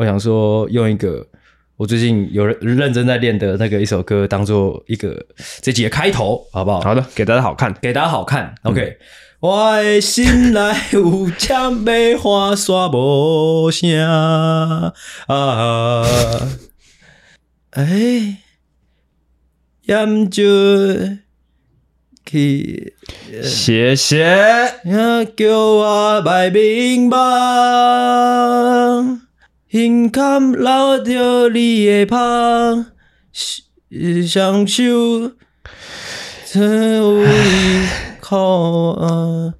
我想说用一个我最近有人认真在练的那个一首歌当做一个这集的开头，好不好？好的，给大家好看，给大家好看。OK，、嗯、我的心内有千枚花刷无声啊，哎，饮酒。谢谢，叫我卖面包，胸坎留着你的芳，双手曾有你靠啊，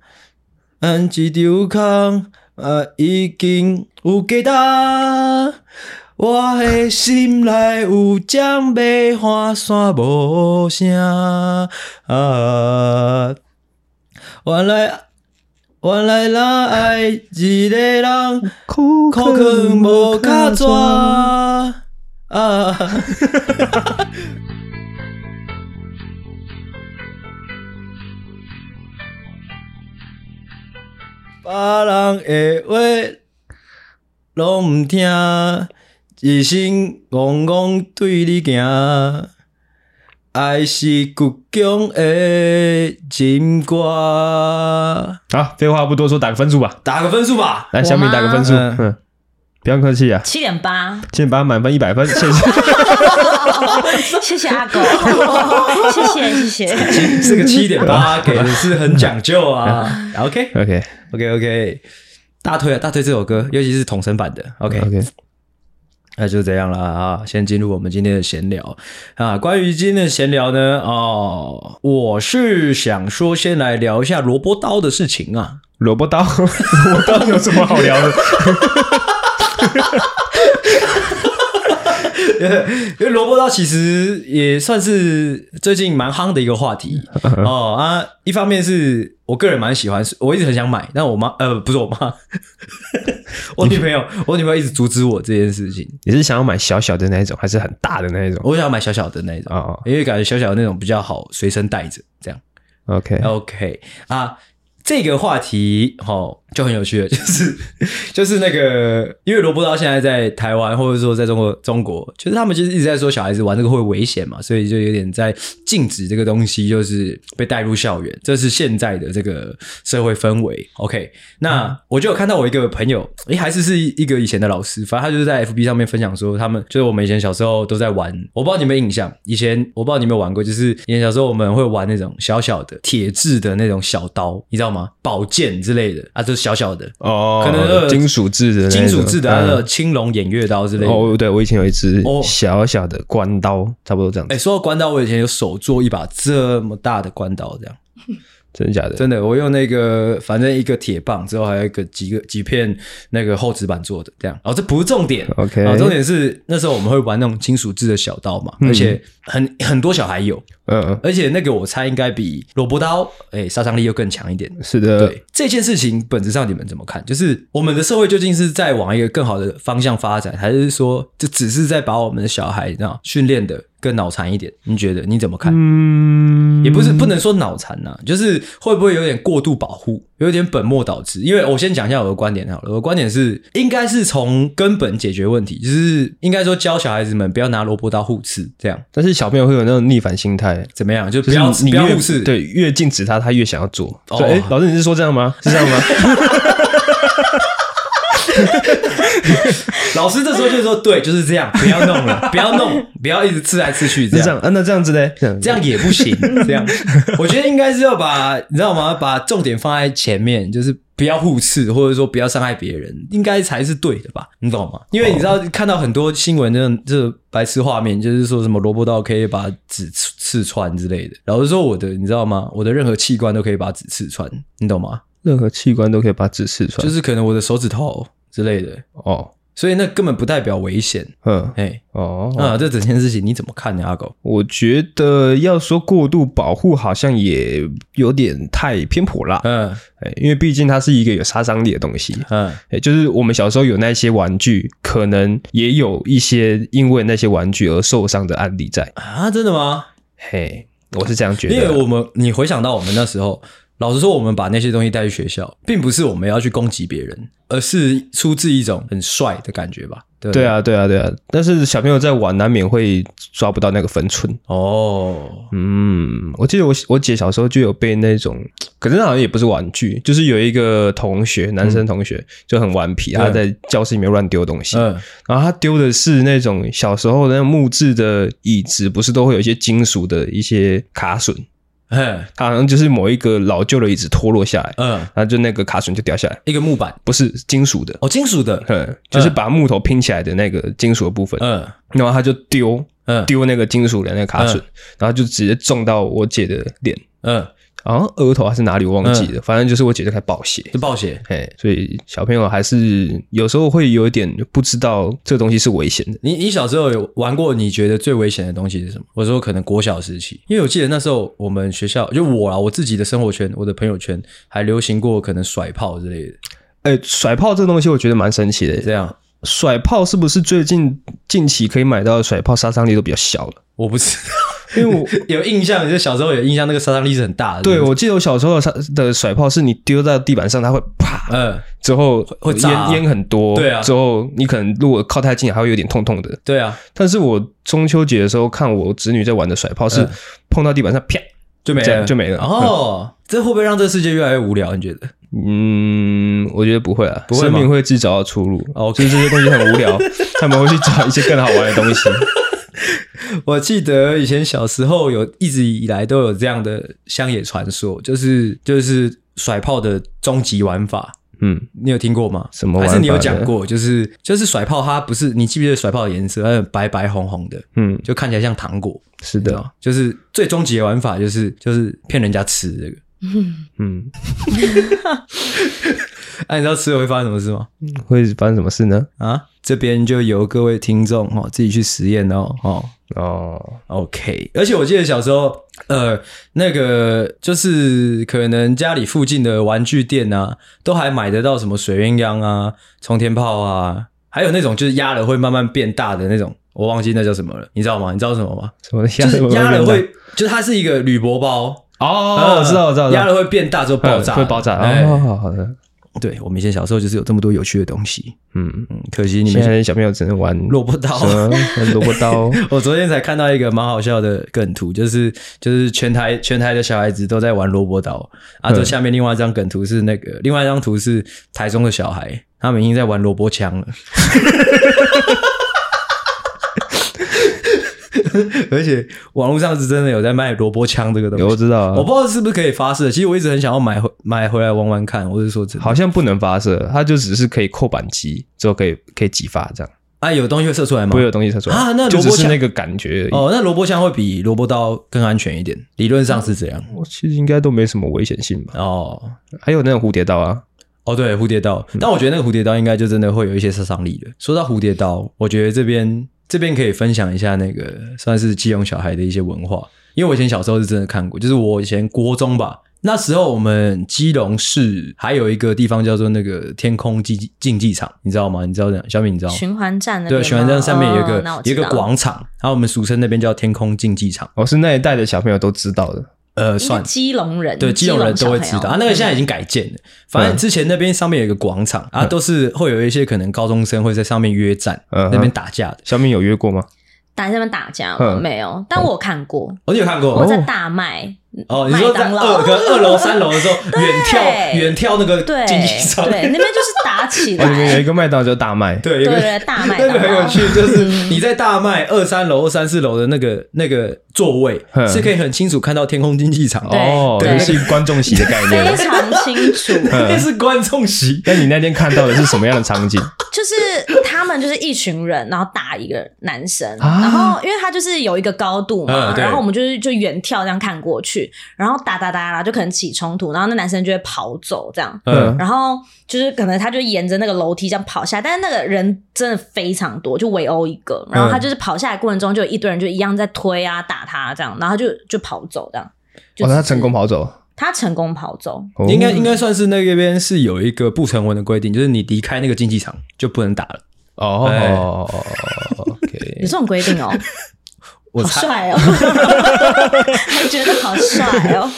按一张空啊，已经有几大。我的心内有江梅花散无声啊！原来原来那爱一个人，苦劝无卡纸啊！别人的话拢毋听。一心戆戆对你行，爱是骨强的情歌。好，废话不多说，打个分数吧。打个分数吧。来，小米打个分数。嗯，不用客气啊。七点八。七点八，满分一百分。谢谢。谢谢阿狗。谢谢谢谢。这个七点八 给的是很讲究啊。OK OK OK OK，大推啊，大推这首歌，尤其是统神版的。OK OK。那就这样了啊！先进入我们今天的闲聊啊。关于今天的闲聊呢，哦，我是想说，先来聊一下萝卜刀的事情啊。萝卜刀，萝卜刀有什么好聊的？因为萝卜刀其实也算是最近蛮夯的一个话题 哦啊。一方面是我个人蛮喜欢，我一直很想买，但我妈呃不是我妈，我女朋友，我女朋友一直阻止我这件事情。你是想要买小小的那一种，还是很大的那一种？我想要买小小的那一种啊，因为感觉小小的那种比较好随身带着，这样。OK OK 啊。这个话题齁就很有趣了，就是就是那个，因为萝卜刀现在在台湾或者说在中国中国，就是他们其实一直在说小孩子玩这个会危险嘛，所以就有点在禁止这个东西，就是被带入校园，这是现在的这个社会氛围。OK，那我就有看到我一个朋友，诶，还是是一个以前的老师，反正他就是在 FB 上面分享说，他们就是我们以前小时候都在玩，我不知道你们印象，以前我不知道你有没有玩过，就是以前小时候我们会玩那种小小的铁制的那种小刀，你知道吗？宝剑之类的啊，就是小小的哦，可能金属制的、金属制的，还有青龙偃月刀之类的。哦，对，我以前有一支小小的关刀，差不多这样子。哎，说到关刀，我以前有手做一把这么大的关刀，这样。真的假的？真的，我用那个，反正一个铁棒，之后还有一个几个几片那个厚纸板做的，这样。哦，这不是重点，OK。重点是那时候我们会玩那种金属制的小刀嘛，嗯、而且很很多小孩有，嗯嗯。而且那个我猜应该比萝卜刀，哎，杀伤力又更强一点。是的，对这件事情本质上你们怎么看？就是我们的社会究竟是在往一个更好的方向发展，还是说这只是在把我们的小孩这样训练的？更脑残一点，你觉得你怎么看？嗯，也不是不能说脑残呐，就是会不会有点过度保护，有点本末倒置？因为我先讲一下我的观点好了，我的观点是应该是从根本解决问题，就是应该说教小孩子们不要拿萝卜刀互刺这样。但是小朋友会有那种逆反心态，怎么样？就不要你不要互刺，对，越禁止他，他越想要做。哦，欸，老师你是说这样吗？是这样吗？老师这时候就说：“对，就是这样，不要弄了，不要弄，不要一直刺来刺去，这样。那这样子呢？这样，也不行。这样，我觉得应该是要把你知道吗？把重点放在前面，就是不要互刺，或者说不要伤害别人，应该才是对的吧？你懂吗？因为你知道看到很多新闻，这种这白痴画面，就是说什么萝卜刀可以把纸刺刺穿之类的。老实说，我的你知道吗？我的任何器官都可以把纸刺穿，你懂吗？任何器官都可以把纸刺穿，就是可能我的手指头。”之类的哦，所以那根本不代表危险。嗯，哎，哦，啊，这整件事情你怎么看呢，阿狗？我觉得要说过度保护，好像也有点太偏颇了。嗯，哎，因为毕竟它是一个有杀伤力的东西。嗯，哎，就是我们小时候有那些玩具，可能也有一些因为那些玩具而受伤的案例在。啊，真的吗？嘿，我是这样觉得。因为我们，你回想到我们那时候。老实说，我们把那些东西带去学校，并不是我们要去攻击别人，而是出自一种很帅的感觉吧？对，对啊，对啊，对啊。但是小朋友在玩，难免会抓不到那个分寸。哦，嗯，我记得我我姐小时候就有被那种，可是那好像也不是玩具，就是有一个同学，男生同学、嗯、就很顽皮，他在教室里面乱丢东西。嗯，然后他丢的是那种小时候的那种木质的椅子，不是都会有一些金属的一些卡榫。嗯，它好像就是某一个老旧的椅子脱落下来，嗯，然后就那个卡榫就掉下来，一个木板，不是金属的，哦，金属的，嗯，就是把木头拼起来的那个金属的部分，嗯，然后他就丢，嗯，丢那个金属的那个卡榫，然后就直接撞到我姐的脸，嗯。好像额头还是哪里我忘记了，嗯、反正就是我姐就开始爆血，就暴血，嘿，所以小朋友还是有时候会有一点不知道这个东西是危险的。你你小时候有玩过你觉得最危险的东西是什么？我说可能国小时期，因为我记得那时候我们学校就我啊，我自己的生活圈，我的朋友圈还流行过可能甩炮之类的。哎、欸，甩炮这个东西我觉得蛮神奇的。这样，甩炮是不是最近近期可以买到的甩炮杀伤力都比较小了？我不知道。因为我 有印象，就小时候有印象，那个杀伤力是很大的。对，我记得我小时候的的甩炮是你丢在地板上，它会啪，嗯，之后会烟烟很多，对啊，之后你可能如果靠太近，还会有点痛痛的。对啊，但是我中秋节的时候看我侄女在玩的甩炮，是碰到地板上啪就没了，就没了。哦，这会不会让这世界越来越无聊？你觉得？嗯，我觉得不会啊，不会，生命会自己找到出路。哦，就是这些东西很无聊，他们会去找一些更好玩的东西。我记得以前小时候有一直以来都有这样的乡野传说，就是就是甩炮的终极玩法。嗯，你有听过吗？什么玩法？还是你有讲过？就是就是甩炮，它不是你记不记得甩炮的颜色？它白白红红的，嗯，就看起来像糖果。是的，就是最终极的玩法，就是就是骗人家吃这个。嗯 嗯。那、啊、你知道吃了会发生什么事吗？会发生什么事呢？啊，这边就由各位听众哦自己去实验哦哦哦，OK。而且我记得小时候，呃，那个就是可能家里附近的玩具店啊，都还买得到什么水鸳鸯啊、冲天炮啊，还有那种就是压了会慢慢变大的那种，我忘记那叫什么了，你知道吗？你知道什么吗？什么就是压了会，就是它是一个铝箔包哦，我知道，我知道，压了会变大之后爆炸，会爆炸。哦，好好的。对，我们以前小时候就是有这么多有趣的东西，嗯嗯，可惜你们现在小朋友只能玩萝卜刀，萝卜刀。我昨天才看到一个蛮好笑的梗图，就是就是全台全台的小孩子都在玩萝卜刀，啊，这下面另外一张梗图是那个，另外一张图是台中的小孩，他们已经在玩萝卜枪了。而且网络上是真的有在卖萝卜枪这个东西，我知道，我不知道是不是可以发射。其实我一直很想要买回买回来玩玩看。我是说真的，好像不能发射，它就只是可以扣扳机之后可以可以击发这样。啊，有东西会射出来吗？不会有东西射出来啊，那就只是那个感觉而已。哦，那萝卜枪会比萝卜刀更安全一点，理论上是这样。我其实应该都没什么危险性吧？哦，还有那种蝴蝶刀啊。哦，对，蝴蝶刀，但我觉得那个蝴蝶刀应该就真的会有一些杀伤力的。说到蝴蝶刀，我觉得这边。这边可以分享一下那个算是基隆小孩的一些文化，因为我以前小时候是真的看过，就是我以前国中吧，那时候我们基隆市还有一个地方叫做那个天空竞竞技场，你知道吗？你知道这样？小敏你知道吗？循环站对，循环站上面有一个、哦、有一个广场，然后我们俗称那边叫天空竞技场，我、哦、是那一代的小朋友都知道的。呃，算基隆人，对，基隆人都会知道啊。那个现在已经改建了，反正之前那边上面有一个广场啊，都是会有一些可能高中生会在上面约战，那边打架的。小敏有约过吗？打在那边打架吗？没有，但我看过。我有看过，我在大麦。哦，你说在二跟二楼、三楼的时候，远跳远跳那个竞技场，对，那边就是打起来。里面有一个麦当劳叫大麦，对，有个，大麦那个很有趣，就是你在大麦二三楼、三四楼的那个那个座位，是可以很清楚看到天空竞技场哦，对，是观众席的概念，非常清楚，那是观众席。那你那天看到的是什么样的场景？就是他们就是一群人，然后打一个男生，然后因为他就是有一个高度嘛，然后我们就是就远眺这样看过去。然后打打打啦，就可能起冲突，然后那男生就会跑走这样。嗯，然后就是可能他就沿着那个楼梯这样跑下来，但是那个人真的非常多，就围殴一个。然后他就是跑下来过程中，就有一堆人就一样在推啊打他这样，然后就就跑走这样。哦，他成功跑走，他成功跑走，应该应该算是那边是有一个不成文的规定，就是你离开那个竞技场就不能打了。哦，OK，有这种规定哦。好帅哦，还觉得好帅哦。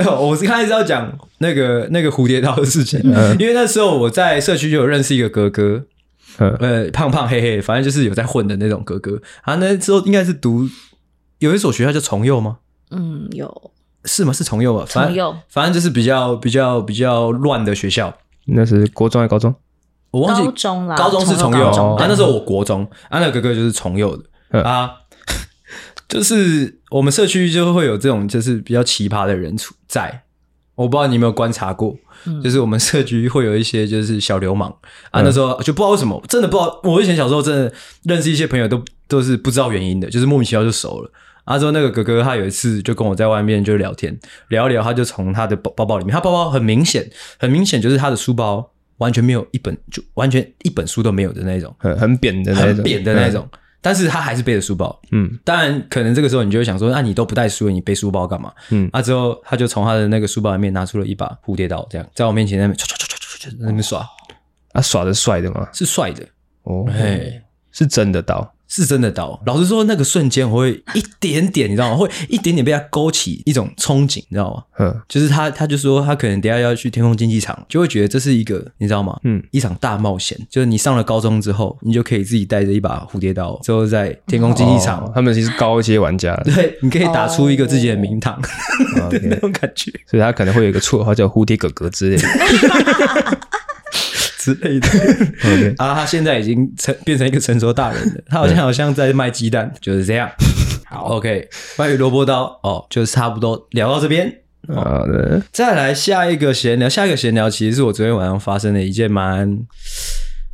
我是开始要讲那个那个蝴蝶刀的事情，嗯、因为那时候我在社区就有认识一个哥哥，嗯、呃，胖胖黑黑，反正就是有在混的那种哥哥。啊，那时候应该是读有一所学校叫崇右吗？嗯，有是吗？是崇右吧？崇右，反正就是比较比较比较乱的学校。那是国中还是高中？我忘记高中啦。高中是崇右啊，那时候我国中啊，那个哥哥就是崇右的、嗯、啊。就是我们社区就会有这种就是比较奇葩的人处在，我不知道你有没有观察过，嗯、就是我们社区会有一些就是小流氓啊，那时候就不知道为什么，真的不知道。我以前小时候真的认识一些朋友都都是不知道原因的，就是莫名其妙就熟了。啊，之后那个哥哥他有一次就跟我在外面就聊天，聊一聊，他就从他的包包包里面，他包包很明显很明显就是他的书包完全没有一本，就完全一本书都没有的那种，很很扁的那种，很扁的那种。嗯但是他还是背着书包，嗯，当然可能这个时候你就会想说，那你都不带书，你背书包干嘛？嗯，啊之后他就从他的那个书包里面拿出了一把蝴蝶刀，这样在我面前在那边唰唰唰唰唰在那边耍，啊耍的帅的吗？是帅的，哦，嘿，是真的刀。是真的刀，老实说，那个瞬间我会一点点，你知道吗？会一点点被他勾起一种憧憬，你知道吗？嗯，就是他，他就说他可能等下要去天空竞技场，就会觉得这是一个，你知道吗？嗯，一场大冒险。就是你上了高中之后，你就可以自己带着一把蝴蝶刀，之后在天空竞技场，哦、他们其实高阶玩家，对，你可以打出一个自己的名堂的那种感觉。所以他可能会有一个绰号叫蝴蝶哥哥之类的。之类的. 啊，他现在已经成变成一个成熟大人了。他好像好像在卖鸡蛋，就是这样。好，OK，关于萝卜刀哦，就是差不多聊到这边。好的，再来下一个闲聊。下一个闲聊其实是我昨天晚上发生的一件蛮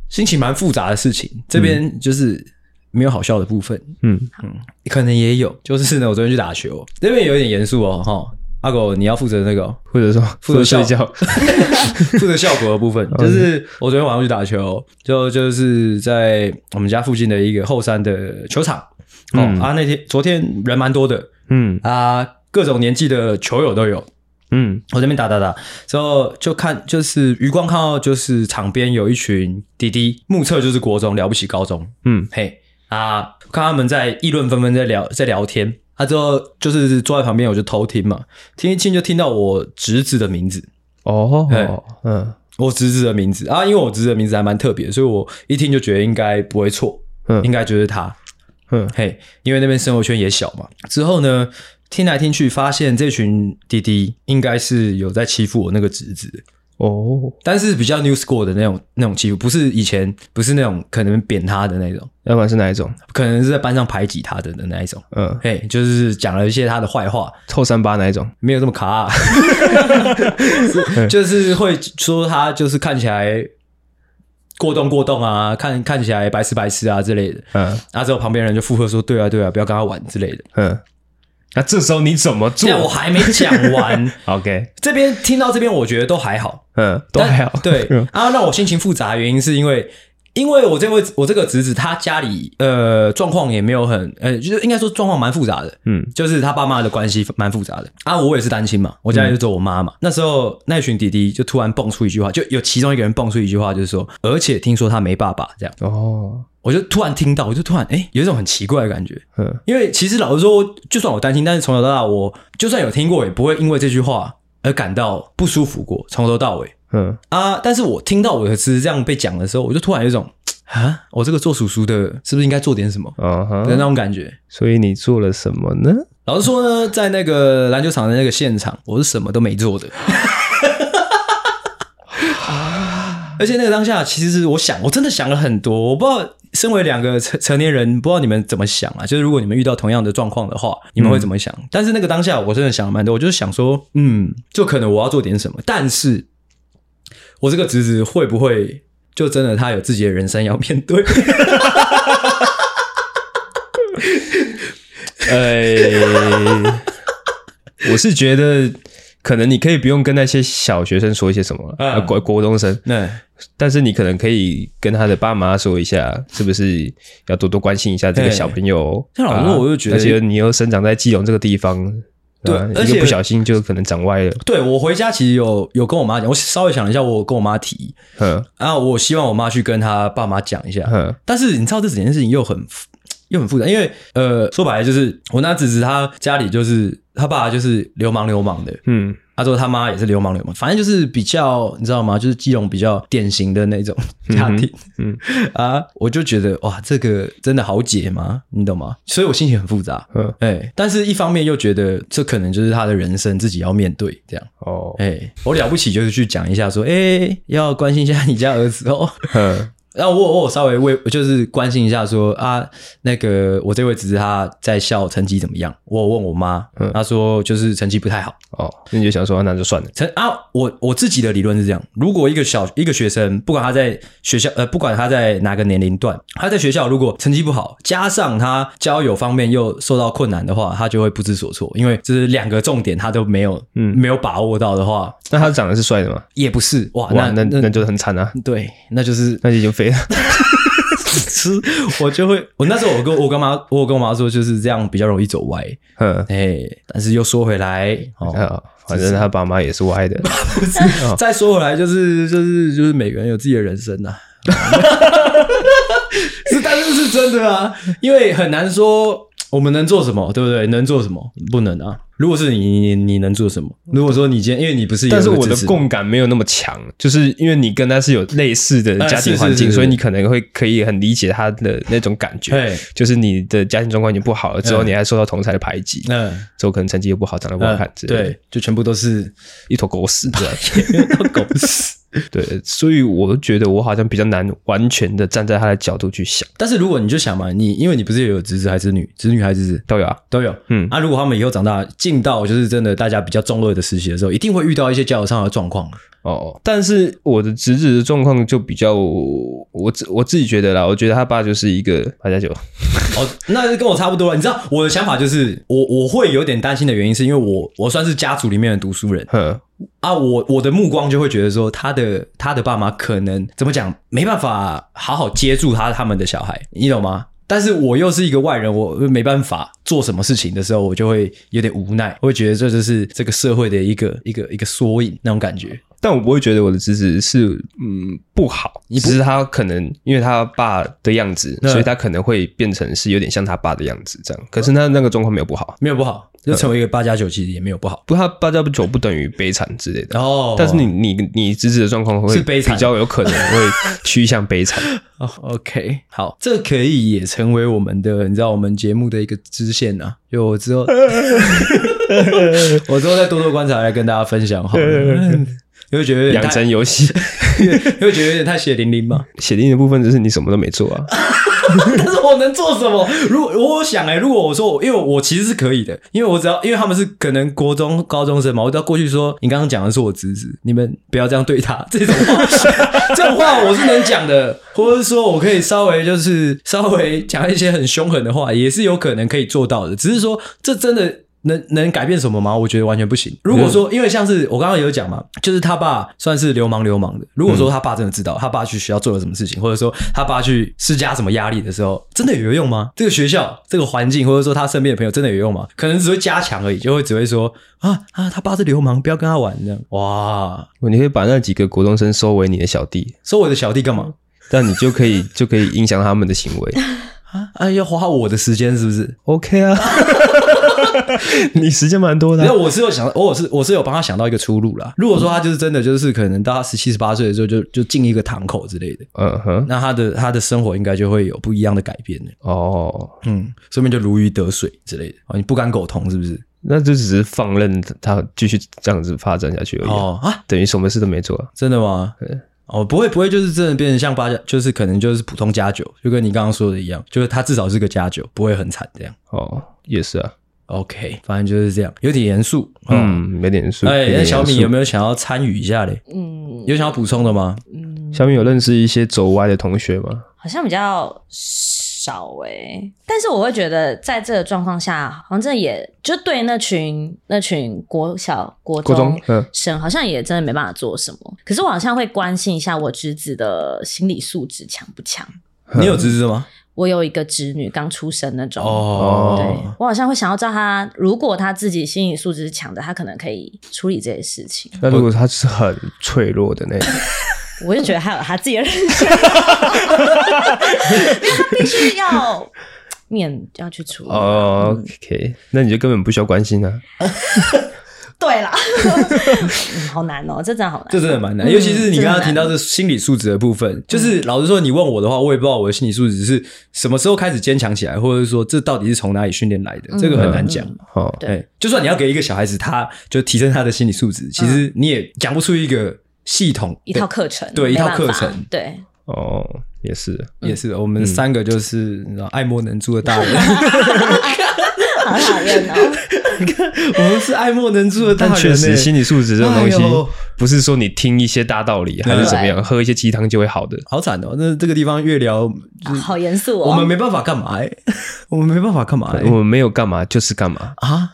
心情蛮复杂的事情。这边就是没有好笑的部分，嗯嗯，可能也有。就是呢，我昨天去打球，这边有点严肃哦，哈。阿狗，你要负责那个，或者说负责睡觉，负责效果的部分，就是我昨天晚上去打球，就就是在我们家附近的一个后山的球场。哦、嗯、啊，那天昨天人蛮多的，嗯。啊，各种年纪的球友都有。嗯，我这边打打打。之后就看，就是余光看到就是场边有一群弟弟，目测就是国中了不起高中。嗯，嘿啊，看他们在议论纷纷，在聊在聊天。他、啊、之后就是坐在旁边，我就偷听嘛，听一听就听到我侄子的名字哦，嗯，我侄子的名字啊，因为我侄子的名字还蛮特别，所以我一听就觉得应该不会错，嗯，应该就是他，嗯，嘿，因为那边生活圈也小嘛。之后呢，听来听去，发现这群弟弟应该是有在欺负我那个侄子。哦，但是比较 new school 的那种那种欺负，不是以前不是那种可能扁他的那种，要不然是哪一种？可能是在班上排挤他的的那一种。嗯，嘿，就是讲了一些他的坏话，臭三八那一种，没有这么卡、啊，就是会说他就是看起来过动过动啊，看看起来白痴白痴啊之类的。嗯，然后之后旁边人就附和说：“对啊对啊，不要跟他玩之类的。”嗯。那这时候你怎么做？我还没讲完。OK，这边听到这边，我觉得都还好，嗯，都还好。对啊，让我心情复杂的原因是因为，因为我这位我这个侄子他家里呃状况也没有很呃，就是应该说状况蛮复杂的，嗯，就是他爸妈的关系蛮复杂的啊。我也是单亲嘛，我家里就只有我妈嘛。嗯、那时候那群弟弟就突然蹦出一句话，就有其中一个人蹦出一句话，就是说，而且听说他没爸爸这样哦。我就突然听到，我就突然哎、欸，有一种很奇怪的感觉。嗯，因为其实老实说，就算我担心，但是从小到大，我就算有听过，也不会因为这句话而感到不舒服过。从头到尾，嗯啊，但是我听到我的词这样被讲的时候，我就突然有一种啊，我这个做叔叔的，是不是应该做点什么？的那种感觉。所以你做了什么呢？老实说呢，在那个篮球场的那个现场，我是什么都没做的。而且那个当下，其实是我想，我真的想了很多。我不知道，身为两个成成年人，不知道你们怎么想啊？就是如果你们遇到同样的状况的话，你们会怎么想？嗯、但是那个当下，我真的想了蛮多。我就是想说，嗯，就可能我要做点什么。但是，我这个侄子会不会就真的他有自己的人生要面对？哎，我是觉得。可能你可以不用跟那些小学生说一些什么，啊，国国中生，对，但是你可能可以跟他的爸妈说一下，是不是要多多关心一下这个小朋友？像老师，我就觉得，而且你又生长在基隆这个地方，对，而且不小心就可能长歪了。对，我回家其实有有跟我妈讲，我稍微想了一下，我跟我妈提，嗯，然后我希望我妈去跟他爸妈讲一下，嗯，但是你知道这几件事情又很又很复杂，因为呃，说白了就是我那侄子他家里就是他爸就是流氓流氓的，嗯。他说他妈也是流氓流氓，反正就是比较你知道吗？就是基隆比较典型的那种家庭，嗯，嗯 啊，我就觉得哇，这个真的好解吗？你懂吗？所以我心情很复杂，嗯，哎，但是一方面又觉得这可能就是他的人生自己要面对这样，哦，哎，我了不起就是去讲一下说，哎，要关心一下你家儿子哦，嗯。然后我我稍微为就是关心一下说啊，那个我这位侄子他在校成绩怎么样？我问我妈，嗯，她说就是成绩不太好。哦，那你就想说那就算了。成啊，我我自己的理论是这样：如果一个小一个学生，不管他在学校呃，不管他在哪个年龄段，他在学校如果成绩不好，加上他交友方面又受到困难的话，他就会不知所措。因为这是两个重点，他都没有嗯没有把握到的话，那他长得是帅的吗？也不是哇，哇那那那就很惨啊。对，那就是那就已经废了。吃我就会，我那时候我跟我跟妈，我跟我妈说就是这样比较容易走歪，嗯，哎，但是又说回来，哦，反正他爸妈也是歪的。再说回来，就是就是就是每个人有自己的人生呐 是，但是是真的啊，因为很难说我们能做什么，对不对？能做什么？不能啊。如果是你，你你能做什么？如果说你今天，因为你不是，但是我的共感没有那么强，就是因为你跟他是有类似的家庭环境，所以你可能会可以很理解他的那种感觉。就是你的家庭状况已经不好了，之后你还受到同侪的排挤，嗯，之后可能成绩又不好，长得不好看，对，就全部都是一坨狗屎，对，一坨狗屎。对，所以我觉得我好像比较难完全的站在他的角度去想。但是如果你就想嘛，你因为你不是也有侄子还是女，侄女还是子都有啊，都有。嗯，啊，如果他们以后长大进到就是真的大家比较中二的时期的时候，一定会遇到一些交友上的状况。哦，但是我的侄子的状况就比较，我自我自己觉得啦，我觉得他爸就是一个八加九。哦，那就跟我差不多了。你知道我的想法就是，我我会有点担心的原因，是因为我我算是家族里面的读书人。啊，我我的目光就会觉得说，他的他的爸妈可能怎么讲，没办法好好接住他他们的小孩，你懂吗？但是我又是一个外人，我没办法做什么事情的时候，我就会有点无奈，我会觉得这就是这个社会的一个一个一个缩影那种感觉。但我不会觉得我的侄子是嗯不好，只是他可能因为他爸的样子，所以他可能会变成是有点像他爸的样子这样。可是他那个状况没有不好，没有不好，就成为一个八加九其实也没有不好。不，他八加九不等于悲惨之类的哦。但是你你你侄子的状况会比较有可能会 趋向悲惨。哦，OK，好，这可以也成为我们的你知道我们节目的一个支线啊。就我之后，我之后再多多观察来跟大家分享好了。你会觉得养成游戏，你会觉得有点太血淋淋吗？血淋淋的部分就是你什么都没做啊。但是我能做什么？如果我想哎、欸，如果我说我，因为我其实是可以的，因为我只要，因为他们是可能国中高中生嘛，我只要过去说，你刚刚讲的是我侄子，你们不要这样对他，这种话，这种话我是能讲的，或者是说我可以稍微就是稍微讲一些很凶狠的话，也是有可能可以做到的，只是说这真的。能能改变什么吗？我觉得完全不行。如果说，因为像是我刚刚有讲嘛，就是他爸算是流氓流氓的。如果说他爸真的知道他爸去学校做了什么事情，或者说他爸去施加什么压力的时候，真的有用吗？这个学校、这个环境，或者说他身边的朋友，真的有用吗？可能只会加强而已，就会只会说啊啊，他爸是流氓，不要跟他玩这样。哇，你可以把那几个国中生收为你的小弟，收我的小弟干嘛？但你就可以就可以影响他们的行为 啊啊！要花我的时间是不是？OK 啊。你时间蛮多的，那我是有想，我是我是有帮他想到一个出路啦。如果说他就是真的就是可能到他十七十八岁的时候就就进一个堂口之类的，嗯哼，那他的他的生活应该就会有不一样的改变的。哦，嗯，说明就如鱼得水之类的。哦，你不敢苟同是不是？那就只是放任他继续这样子发展下去而已哦啊，等于什么事都没做，真的吗？哦，不会不会，就是真的变成像八加，就是可能就是普通加九，就跟你刚刚说的一样，就是他至少是个加九，不会很惨这样。哦，也是啊。OK，反正就是这样，有点严肃，嗯，有点严肃。哎，那小米有没有想要参与一下嘞？嗯，有想要补充的吗？嗯，小米有认识一些走歪的同学吗？好像比较少哎、欸，但是我会觉得，在这个状况下，好像真的也就对那群那群国小国中生，好像也真的没办法做什么。可是我好像会关心一下我侄子的心理素质强不强？你有侄子吗？我有一个侄女刚出生那种，哦，对，我好像会想要知道她，如果她自己心理素质是强的，她可能可以处理这些事情。那如果她是很脆弱的那种，我就觉得他有他自己的人生，因为他必须要面要去处理。哦、OK，那你就根本不需要关心啊。对啦、嗯，好难哦，这真的好难，这真的蛮难，尤其是你刚刚提到这心理素质的部分，嗯、就是老实说，你问我的话，我也不知道我的心理素质是什么时候开始坚强起来，或者是说这到底是从哪里训练来的，嗯、这个很难讲。哦、嗯，对，就算你要给一个小孩子，他就提升他的心理素质，其实你也讲不出一个系统一套课程，对，一套课程，对。哦，也是，也是，我们三个就是爱莫能助的大人。好讨厌哦！你看，我们是爱莫能助的大人。但确实，心理素质这种东西，不是说你听一些大道理还是怎么样，喝一些鸡汤就会好的。好惨哦！那这个地方越聊，好严肃哦。我们没办法干嘛？哎，我们没办法干嘛？我们没有干嘛，就是干嘛啊！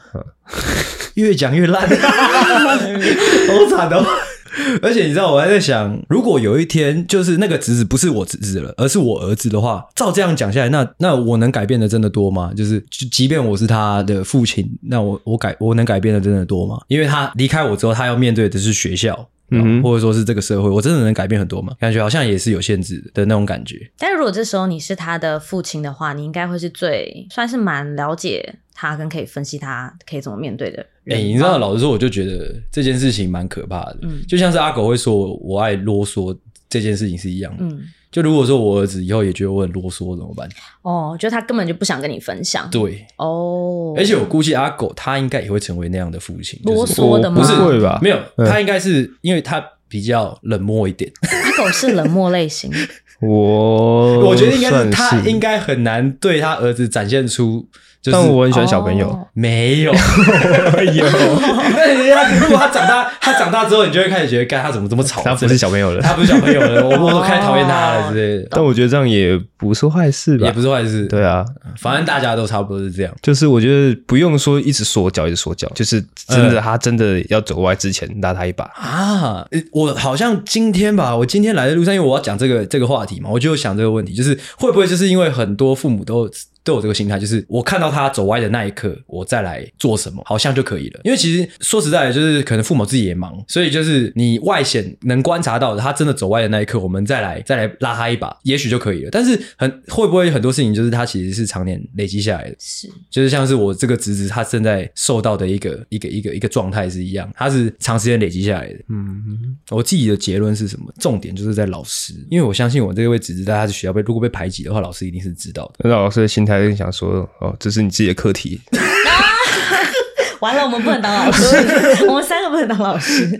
越讲越烂，好惨哦！而且你知道，我还在想，如果有一天就是那个侄子不是我侄子了，而是我儿子的话，照这样讲下来，那那我能改变的真的多吗？就是即便我是他的父亲，那我我改我能改变的真的多吗？因为他离开我之后，他要面对的是学校，嗯，或者说是这个社会，我真的能改变很多吗？感觉好像也是有限制的那种感觉。但是如果这时候你是他的父亲的话，你应该会是最算是蛮了解他跟可以分析他可以怎么面对的。哎、欸，你知道，老实说，我就觉得这件事情蛮可怕的。嗯，就像是阿狗会说我，我爱啰嗦这件事情是一样的。嗯，就如果说我儿子以后也觉得我很啰嗦，怎么办？哦，就他根本就不想跟你分享。对，哦，而且我估计阿狗他应该也会成为那样的父亲，啰嗦的吗？不是会吧？没有，他应该是因为他比较冷漠一点。阿狗是冷漠类型。我我觉得应该是他应该很难对他儿子展现出。但我很喜欢小朋友，没有，有。那人家如果他长大，他长大之后，你就会开始觉得，该他怎么这么吵？他不是小朋友了，他不是小朋友了，我我都开始讨厌他了之类的。但我觉得这样也不是坏事吧？也不是坏事。对啊，反正大家都差不多是这样。就是我觉得不用说一直说教，一直说教，就是真的，他真的要走歪之前拉他一把啊！我好像今天吧，我今天来的路上，因为我要讲这个这个话题嘛，我就想这个问题，就是会不会就是因为很多父母都。都有这个心态，就是我看到他走歪的那一刻，我再来做什么，好像就可以了。因为其实说实在的，就是可能父母自己也忙，所以就是你外显能观察到的，他真的走歪的那一刻，我们再来再来拉他一把，也许就可以了。但是很会不会很多事情，就是他其实是常年累积下来的，是就是像是我这个侄子，他正在受到的一个一个一个一个状态是一样，他是长时间累积下来的。嗯，我自己的结论是什么？重点就是在老师，因为我相信我这位侄子在他的学校被如果被排挤的话，老师一定是知道的。那老师的心态。还是想说哦，这是你自己的课题。完了，我们不能当老师，我们三个不能当老师。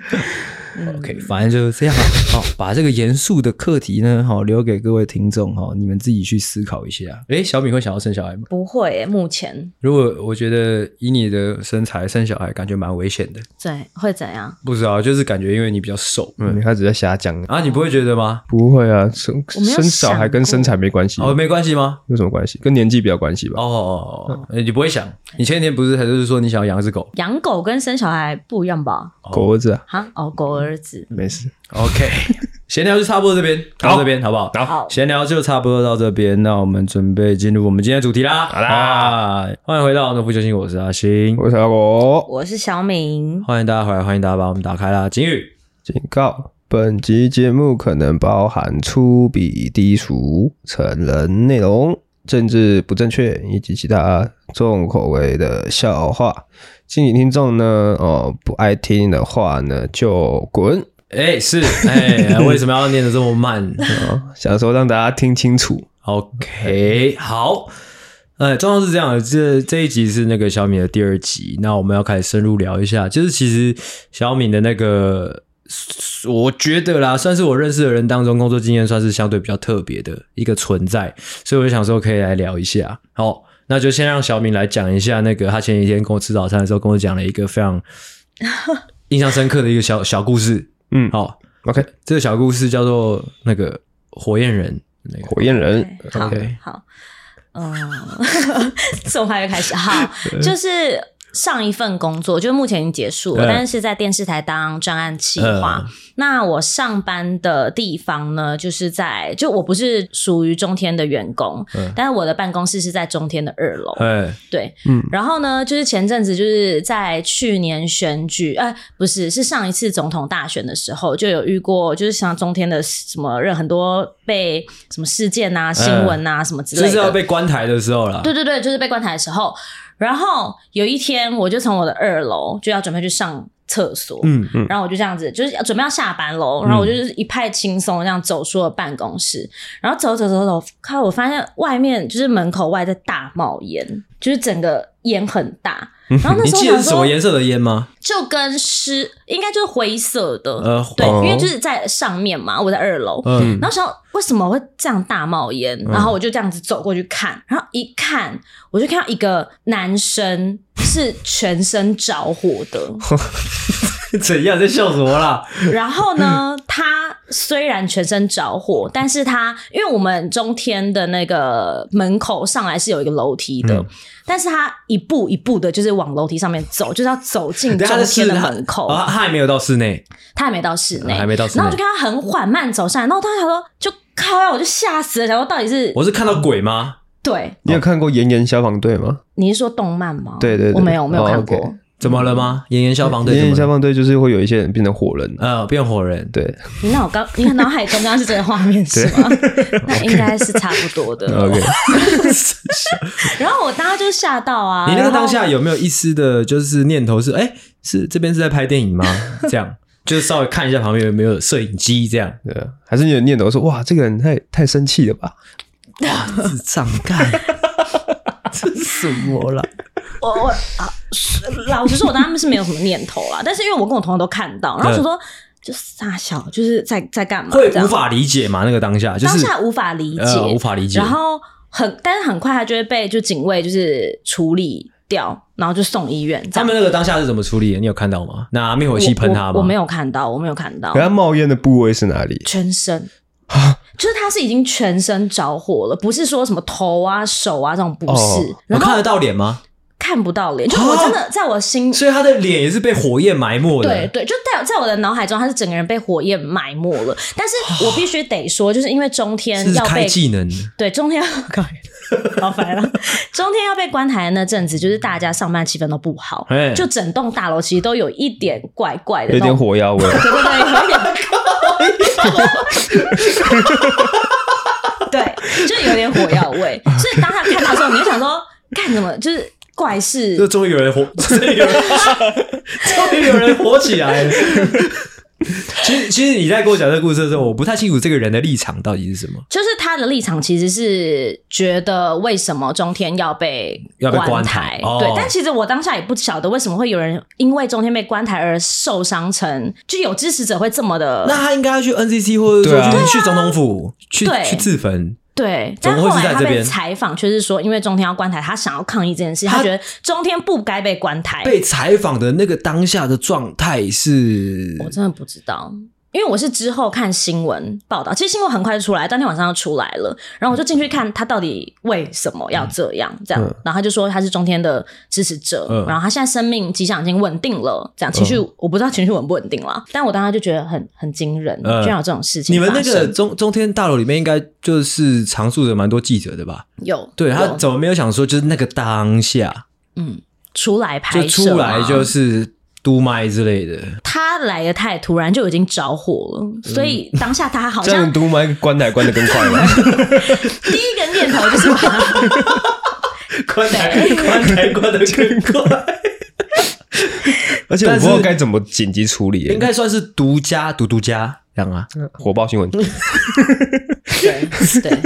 OK，反正就是这样。好，把这个严肃的课题呢，好留给各位听众哈，你们自己去思考一下。诶，小米会想要生小孩吗？不会，目前。如果我觉得以你的身材生小孩，感觉蛮危险的。对，会怎样？不知道，就是感觉因为你比较瘦，嗯，他只在瞎讲啊。你不会觉得吗？不会啊，生生小孩跟身材没关系哦，没关系吗？有什么关系？跟年纪比较关系吧。哦哦哦，你不会想？你前几天不是还是说你想要养一只狗？养狗跟生小孩不一样吧？狗儿子啊？哈哦，狗儿子，没事。OK，闲聊就差不多这边，到这边好不好？好，闲聊就差不多到这边，那我们准备进入我们今天的主题啦。好啦，欢迎回到诺夫救星，我是阿星，我是阿果，我是小敏，欢迎大家回来，欢迎大家把我们打开啦。警语：警告，本集节目可能包含粗鄙、低俗、成人内容、政治不正确以及其他重口味的笑话。敬请听众呢，哦，不爱听的话呢，就滚。哎、欸，是哎、欸，为什么要念得这么慢？哦、想说让大家听清楚。OK，好。呃，状况是这样的，这这一集是那个小米的第二集，那我们要开始深入聊一下。就是其实小米的那个，我觉得啦，算是我认识的人当中，工作经验算是相对比较特别的一个存在，所以我就想说可以来聊一下。好。那就先让小敏来讲一下那个，他前几天跟我吃早餐的时候，跟我讲了一个非常 印象深刻的一个小小故事。嗯，好，OK，这个小故事叫做那个火焰人，那个火焰人。Okay, OK，好，嗯，从开始开始，好，就是上一份工作就是目前已经结束了，嗯、但是是在电视台当专案企划。嗯、那我上班的地方呢，就是在就我不是属于中天的员工，嗯、但是我的办公室是在中天的二楼。嗯、对，嗯，然后呢，就是前阵子就是在去年选举，哎、呃，不是，是上一次总统大选的时候就有遇过，就是像中天的什么任很多被什么事件啊、新闻啊什么之类的，就是要被关台的时候了。对对对，就是被关台的时候。然后有一天，我就从我的二楼就要准备去上厕所，嗯嗯，然后我就这样子，就是准备要下班喽，然后我就是一派轻松这样走出了办公室，然后走走走走，靠我发现外面就是门口外在大冒烟，就是整个烟很大。然后那时候你记得是什么颜色的烟吗？就跟湿，应该就是灰色的。呃，对，因为就是在上面嘛，我在二楼。嗯，然后想为什么会这样大冒烟？然后我就这样子走过去看，然后一看，我就看到一个男生是全身着火的。怎样在笑什么啦？然后呢，他虽然全身着火，但是他因为我们中天的那个门口上来是有一个楼梯的，嗯、但是他一步一步的，就是往楼梯上面走，就是要走进中天的门口。他，他，他还没有到室内，他还没到室内，还没到室内。然后我就看他很缓慢走上来，然后他想说就靠呀，我就吓死了，想说到底是 我是看到鬼吗？对，你有看过《炎炎消防队》吗？你是说动漫吗？对对对，我没有，我没有看过。Oh, okay. 怎么了吗？炎炎消防队，炎炎消防队就是会有一些人变成火人，呃，变火人。对，你脑刚，你脑海中刚刚是这个画面是 吗？那应该是差不多的。OK。然后我当时就吓到啊！你那个当下有没有一丝的，就是念头是，哎，是这边是在拍电影吗？这样，就是稍微看一下旁边有没有摄影机，这样，对，还是你的念头说，哇，这个人太太生气了吧？哇，智障干，这是什么了？我我啊。老实说，我当时是没有什么念头啦，但是因为我跟我同学都看到，然后就说就傻笑，就是在在干嘛？会无法理解嘛？那个当下，就是、当下无法理解，呃、无法理解。然后很，但是很快他就会被就警卫就是处理掉，然后就送医院。他们那个当下是怎么处理的？你有看到吗？拿灭火器喷他吗？我，我没有看到，我没有看到。他冒烟的部位是哪里？全身就是他是已经全身着火了，不是说什么头啊、手啊这种，不是。哦、然后看得到脸吗？看不到脸，就我真的在我心，所以他的脸也是被火焰埋没的。对对，就在在我的脑海中，他是整个人被火焰埋没了。但是我必须得说，就是因为中天要被开技能，对中天要 好烦了。中天要被关台的那阵子，就是大家上班气氛都不好，就整栋大楼其实都有一点怪怪的，有点火药味。对对对，有一点，对，就有点火药味。所以当他看到的时候，你就想说，干什么？就是。怪事，就终于有人活，终于有人，终于有人活起来了。其实，其实你在跟我讲这个故事的时候，我不太清楚这个人的立场到底是什么。就是他的立场其实是觉得为什么中天要被要被关台？哦、对，但其实我当下也不晓得为什么会有人因为中天被关台而受伤成，就有支持者会这么的。那他应该要去 NCC 或者说去去总统府去去自焚。对，但后来他被采访却是说，因为中天要关台，他想要抗议这件事，他，他觉得中天不该被关台。被采访的那个当下的状态是，我真的不知道。因为我是之后看新闻报道，其实新闻很快就出来，当天晚上就出来了，然后我就进去看他到底为什么要这样，嗯、这样，然后他就说他是中天的支持者，嗯、然后他现在生命迹象已经稳定了，这样情绪、嗯、我不知道情绪稳不稳定了，但我当时就觉得很很惊人，居然有这种事情。你们那个中中天大楼里面应该就是常驻着蛮多记者的吧？有，对他怎么没有想说就是那个当下，嗯，出来拍摄，就出来就是。督麦之类的，他来的太突然，就已经着火了，所以当下他好像这样督麦关台关的更快了。第一个念头就是把 关台关台关得更快，而且我不知道该怎么紧急处理，应该算是独家独独家这样啊，火爆新闻。对对。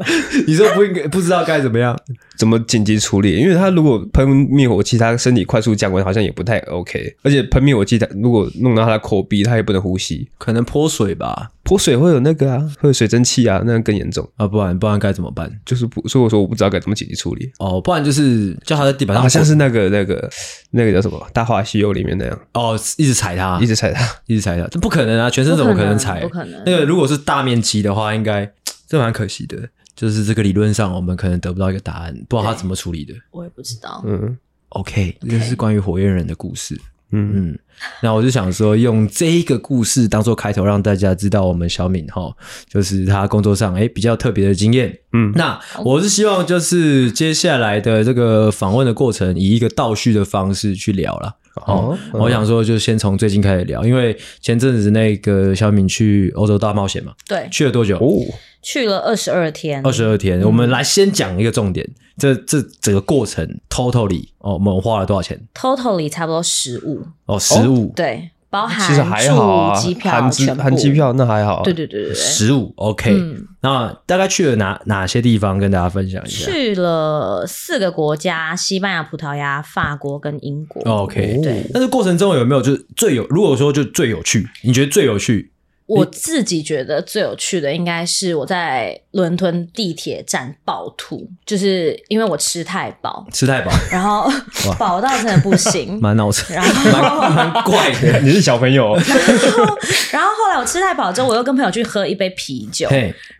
你说不应该不知道该怎么样，怎么紧急处理？因为他如果喷灭火器，他身体快速降温，好像也不太 OK。而且喷灭火器，他如果弄到他的口鼻，他也不能呼吸，可能泼水吧？泼水会有那个啊，会有水蒸气啊，那更严重啊！不然不然该怎么办？就是不，所以我说我不知道该怎么紧急处理。哦，不然就是叫他在地板上，好像是那个那个那个叫什么《大话西游》里面那样哦，一直踩他，一直踩他，一直踩他，这不可能啊！全身怎么可能踩？不可能。那个如果是大面积的话，应该这蛮可惜的。就是这个理论上，我们可能得不到一个答案，不知道他怎么处理的。我也不知道。嗯，OK，这是关于火焰人的故事。嗯嗯，那我就想说，用这一个故事当做开头，让大家知道我们小敏哈，就是他工作上诶比较特别的经验。嗯，那我是希望就是接下来的这个访问的过程，以一个倒叙的方式去聊了。哦，我想说，就先从最近开始聊，因为前阵子那个小敏去欧洲大冒险嘛，对，去了多久？哦，去了二十二天。二十二天，我们来先讲一个重点，这这整个过程 totally 哦，我们花了多少钱？totally 差不多十五哦，十五对。包含其实还好啊，机票含机含机票那还好。对对对对，十五 OK。那大概去了哪哪些地方？跟大家分享一下。去了四个国家：西班牙、葡萄牙、法国跟英国。OK，对。但是过程中有没有就是最有？如果说就最有趣，你觉得最有趣？我自己觉得最有趣的应该是我在伦敦地铁站暴吐，就是因为我吃太饱，吃太饱，然后 饱到真的不行，蛮闹腾，然后蛮蛮怪的。你是小朋友，然后然后后来我吃太饱之后，我又跟朋友去喝一杯啤酒，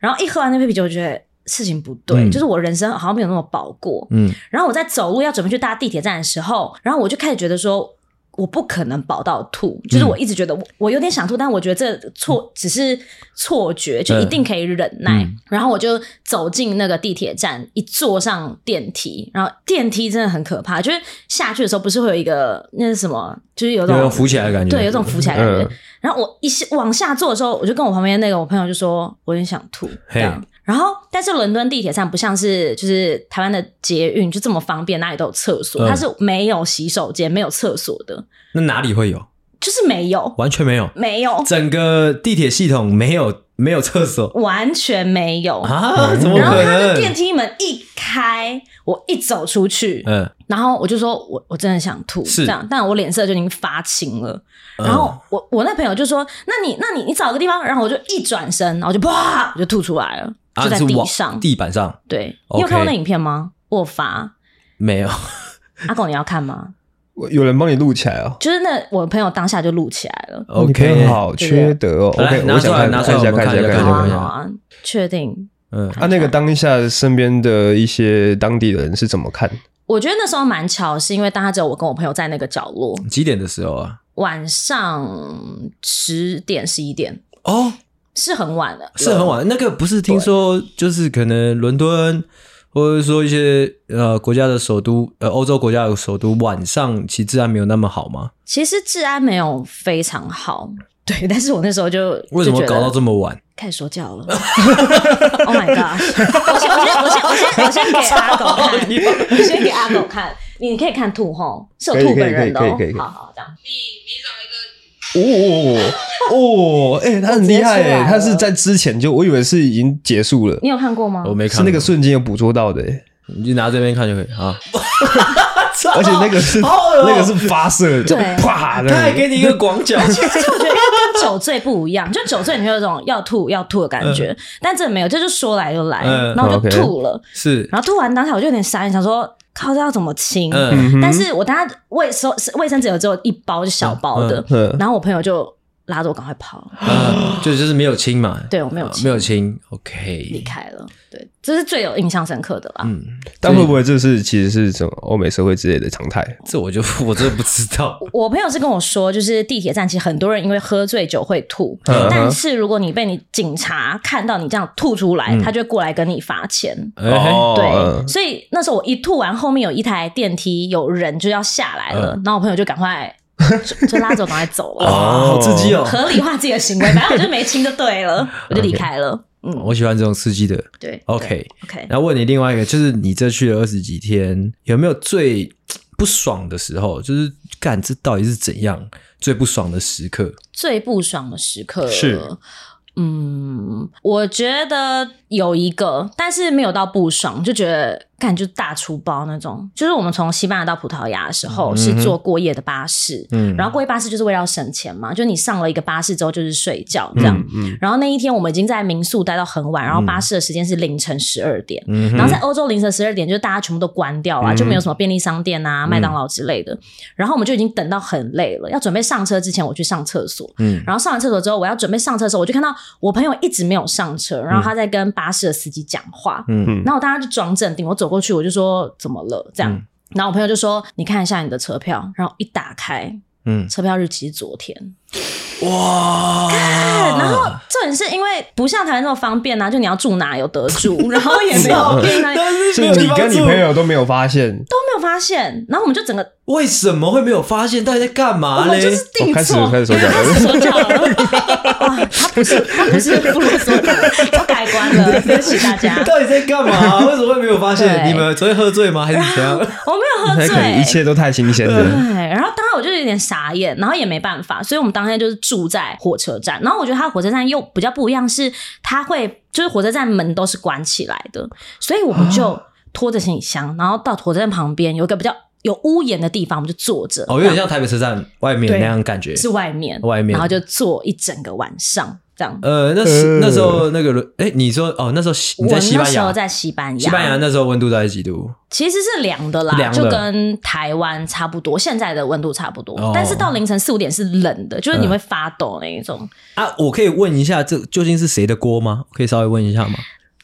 然后一喝完那杯啤酒，我觉得事情不对，就是我人生好像没有那么饱过，嗯，然后我在走路要准备去搭地铁站的时候，然后我就开始觉得说。我不可能饱到吐，就是我一直觉得我我有点想吐，但我觉得这错只是错觉，就一定可以忍耐。然后我就走进那个地铁站，一坐上电梯，然后电梯真的很可怕，就是下去的时候不是会有一个那是什么，就是有种浮起来的感觉，对，有种浮起来的感觉。然后我一往下坐的时候，我就跟我旁边那个我朋友就说，我有点想吐，这样。然后，但是伦敦地铁站不像是就是台湾的捷运就这么方便，哪里都有厕所，它是没有洗手间、没有厕所的。那哪里会有？就是没有，完全没有，没有，整个地铁系统没有没有厕所，完全没有啊！然后他的电梯门一开，我一走出去，嗯，然后我就说我我真的想吐，是这样，但我脸色就已经发青了。然后我我那朋友就说：“那你那你你找个地方。”然后我就一转身，然后就啪，我就吐出来了。就在地上，地板上。对，你有看过那影片吗？我发没有。阿狗，你要看吗？有人帮你录起来哦。就是那我朋友当下就录起来了。OK，好缺德哦。OK，拿出来，拿出来，看一下，看一下，看一下，看一下。确定。嗯，啊，那个当下身边的一些当地人是怎么看？我觉得那时候蛮巧，是因为当下只有我跟我朋友在那个角落。几点的时候啊？晚上十点、十一点。哦。是很晚的，是很晚。那个不是听说，就是可能伦敦，或者说一些呃国家的首都，呃欧洲国家的首都，晚上其实治安没有那么好吗？其实治安没有非常好，对。但是我那时候就为什么搞到这么晚？开始说教了。Oh my god！我先我先我先我先我先给阿狗看，我先给阿狗看，你可以看兔吼，是有兔本人的哦。好好这样。哦哦，哎、欸，他很厉害哎，他是在之前就，我以为是已经结束了。你有看过吗？我没看，是那个瞬间有捕捉到的，你就拿这边看就可以啊。而且那个是那个是发射，就啪，他还给你一个广角。其 实我觉得因为跟酒醉不一样，就酒醉你会有种要吐要吐的感觉，但这没有，这就说来就来，然后我就吐了，是，然后吐完当下我就有点傻眼，想说。靠，这要怎么清？嗯、但是我当时卫收卫生纸有只有一包，是小包的。嗯嗯、然后我朋友就拉着我赶快跑，啊、就就是没有亲嘛。对，我没有清，没有亲。OK，离开了。对，这是最有印象深刻的啦。嗯，但会不会这是其实是什么欧美社会之类的常态？这我就 我真的不知道。我朋友是跟我说，就是地铁站其实很多人因为喝醉酒会吐，嗯、但是如果你被你警察看到你这样吐出来，嗯、他就会过来跟你罚钱。哦、对，所以那时候我一吐完，后面有一台电梯有人就要下来了，嗯、然后我朋友就赶快就，就拉着我赶快走了。哦，好刺激哦！合理化自己的行为，反正我就没亲就对了，我就离开了。嗯，我喜欢这种刺激的。对，OK OK。然后问你另外一个，就是你这去了二十几天，有没有最不爽的时候？就是干这到底是怎样最不爽的时刻？最不爽的时刻是。嗯，我觉得有一个，但是没有到不爽，就觉得感觉大出包那种。就是我们从西班牙到葡萄牙的时候是坐过夜的巴士，嗯，然后过夜巴士就是为了要省钱嘛，就你上了一个巴士之后就是睡觉这样，嗯，然后那一天我们已经在民宿待到很晚，然后巴士的时间是凌晨十二点，嗯，然后在欧洲凌晨十二点就是大家全部都关掉啊，就没有什么便利商店啊、麦当劳之类的，然后我们就已经等到很累了，要准备上车之前我去上厕所，嗯，然后上完厕所之后我要准备上车的时候，我就看到。我朋友一直没有上车，然后他在跟巴士的司机讲话，嗯，然后我当时就装镇定，我走过去我就说怎么了？这样，嗯、然后我朋友就说：“你看一下你的车票。”然后一打开，嗯，车票日期是昨天。哇！然后这也是因为不像台湾那么方便啊，就你要住哪有得住，然后也没有便利，是你跟你朋友都没有发现，都没有发现，然后我们就整个为什么会没有发现？到底在干嘛嘞？就是定错，开始开始手脚了，手脚了。哇，他不是他不是不啰嗦的，我改观了，对不起大家。到底在干嘛？为什么会没有发现？你们昨天喝醉吗？还是怎样？我没有喝醉，一切都太新鲜了。对，然后当时我就有点傻眼，然后也没办法，所以我们当天就是。住在火车站，然后我觉得它火车站又比较不一样，是它会就是火车站门都是关起来的，所以我们就拖着行李箱，然后到火车站旁边有一个比较有屋檐的地方，我们就坐着。哦，有点像台北车站外面那样感觉，是外面，外面，然后就坐一整个晚上这样。呃，那时那时候那个，哎，你说哦，那时候你在西班牙，在西班牙，西班牙那时候温度大概几度？其实是凉的啦，就跟台湾差不多，现在的温度差不多。但是到凌晨四五点是冷的，就是你会发抖那一种。啊，我可以问一下，这究竟是谁的锅吗？可以稍微问一下吗？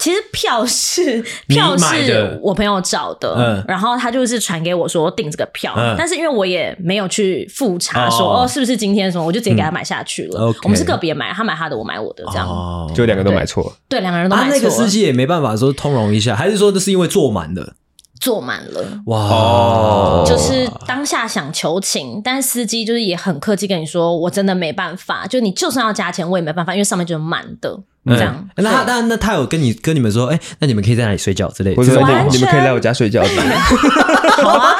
其实票是票是我朋友找的，嗯，然后他就是传给我说订这个票，嗯，但是因为我也没有去复查说哦，哦是不是今天什么，我就直接给他买下去了。嗯。Okay，我们是个别买，他买他的，我买我的，这样，哦，就两个都买错，对，两个人都买错。啊，那个司机也没办法说通融一下，还是说这是因为坐满了？坐满了哇！就是当下想求情，但司机就是也很客气跟你说，我真的没办法，就你就算要加钱，我也没办法，因为上面就是满的，这样。那他那那他有跟你跟你们说，哎，那你们可以在哪里睡觉之类的？或者说你们可以来我家睡觉。好啊，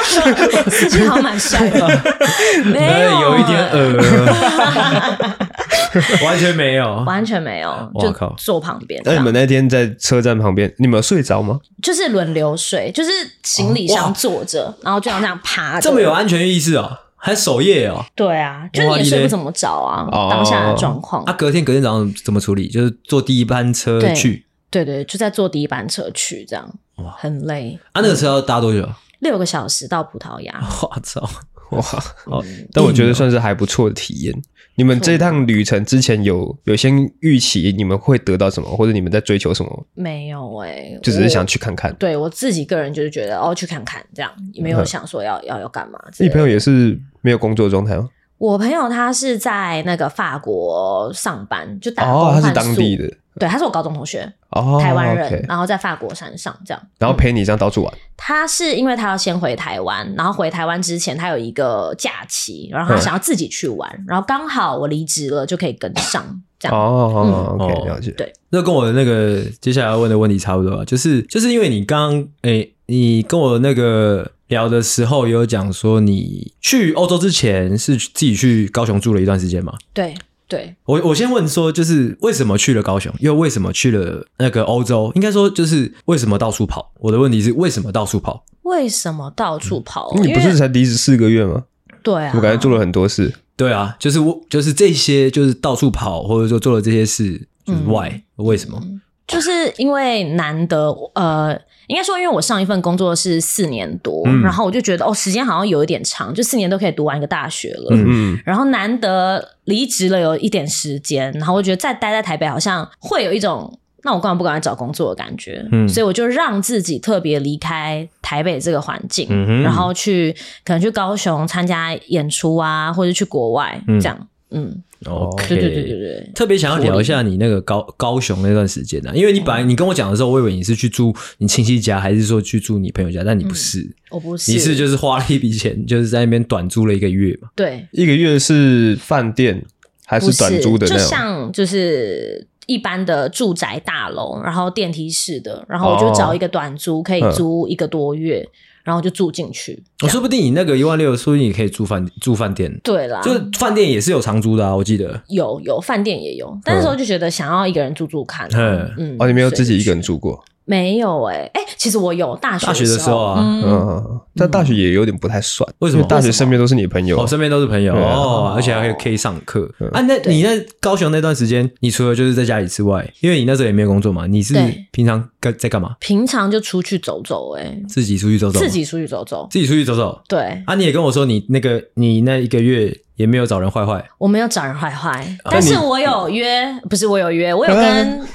司机好蛮帅的，没有有一点呃。完全没有，完全没有，就坐旁边。那你们那天在车站旁边，你们有睡着吗？就是轮流睡，就是行李箱坐着，然后就要那样趴。这么有安全意识哦，还守夜哦。对啊，就你也睡不怎么着啊，当下的状况。啊，隔天隔天早上怎么处理？就是坐第一班车去。对对，就在坐第一班车去，这样哇，很累。啊，那个车要搭多久？六个小时到葡萄牙。我操！哇，哦，但我觉得算是还不错的体验。你们这趟旅程之前有有先预期你们会得到什么，或者你们在追求什么？没有哎、欸，就只是想去看看。对我自己个人就是觉得哦，去看看这样，也没有想说要、嗯、要要干嘛。你朋友也是没有工作状态吗？我朋友他是在那个法国上班，就打工换宿。哦，他是当地的。对，他是我高中同学，哦、台湾人，然后在法国山上这样，然后陪你这样到处玩。嗯、他是因为他要先回台湾，然后回台湾之前他有一个假期，然后他想要自己去玩，嗯、然后刚好我离职了就可以跟上这样。哦，嗯、OK，了解。对，那跟我的那个接下来要问的问题差不多，就是就是因为你刚刚诶，你跟我那个聊的时候有讲说你去欧洲之前是自己去高雄住了一段时间吗？对。对我，我先问说，就是为什么去了高雄，又为什么去了那个欧洲？应该说，就是为什么到处跑？我的问题是，为什么到处跑？为什么到处跑？嗯、你不是才离职四个月吗？对啊，我感觉做了很多事。对啊，就是我，就是这些，就是到处跑，或者说做了这些事，就是 why？、嗯、为什么？就是因为难得，呃。应该说，因为我上一份工作是四年多，嗯、然后我就觉得哦，时间好像有一点长，就四年都可以读完一个大学了。嗯，然后难得离职了有一点时间，然后我觉得再待在台北好像会有一种，那我干嘛不赶快找工作的感觉。嗯，所以我就让自己特别离开台北这个环境，嗯、然后去可能去高雄参加演出啊，或者去国外这样。嗯。OK，对对对对对，特别想要聊一下你那个高高雄那段时间呢、啊，因为你本来你跟我讲的时候，我以为你是去住你亲戚家，还是说去住你朋友家，但你不是，嗯、我不是，你是就是花了一笔钱，就是在那边短租了一个月嘛？对，一个月是饭店还是短租的那种？就像就是一般的住宅大楼，然后电梯式的，然后我就找一个短租，可以租一个多月。然后就住进去，我说不定你那个一万六，说不定你可以住饭住饭店。对啦，就是饭店也是有长租的啊，我记得有有饭店也有，但那时候就觉得想要一个人住住看。嗯嗯，哦，你没有自己一个人住过？没有哎、欸，哎、欸，其实我有大学大学的时候。啊，嗯，嗯，但大学也有点不太算，为什么？大学身边都是你朋友，哦，身边都是朋友哦，而且还可以可以上课。啊。那你那高雄那段时间，你除了就是在家里之外，因为你那时候也没有工作嘛，你是平常干在干嘛？平常就出去走走，哎，自己出去走走，自己出去走走，自己出去走走。对。啊，你也跟我说，你那个你那一个月也没有找人坏坏，我没有找人坏坏，但是我有约，不是我有约，我有跟，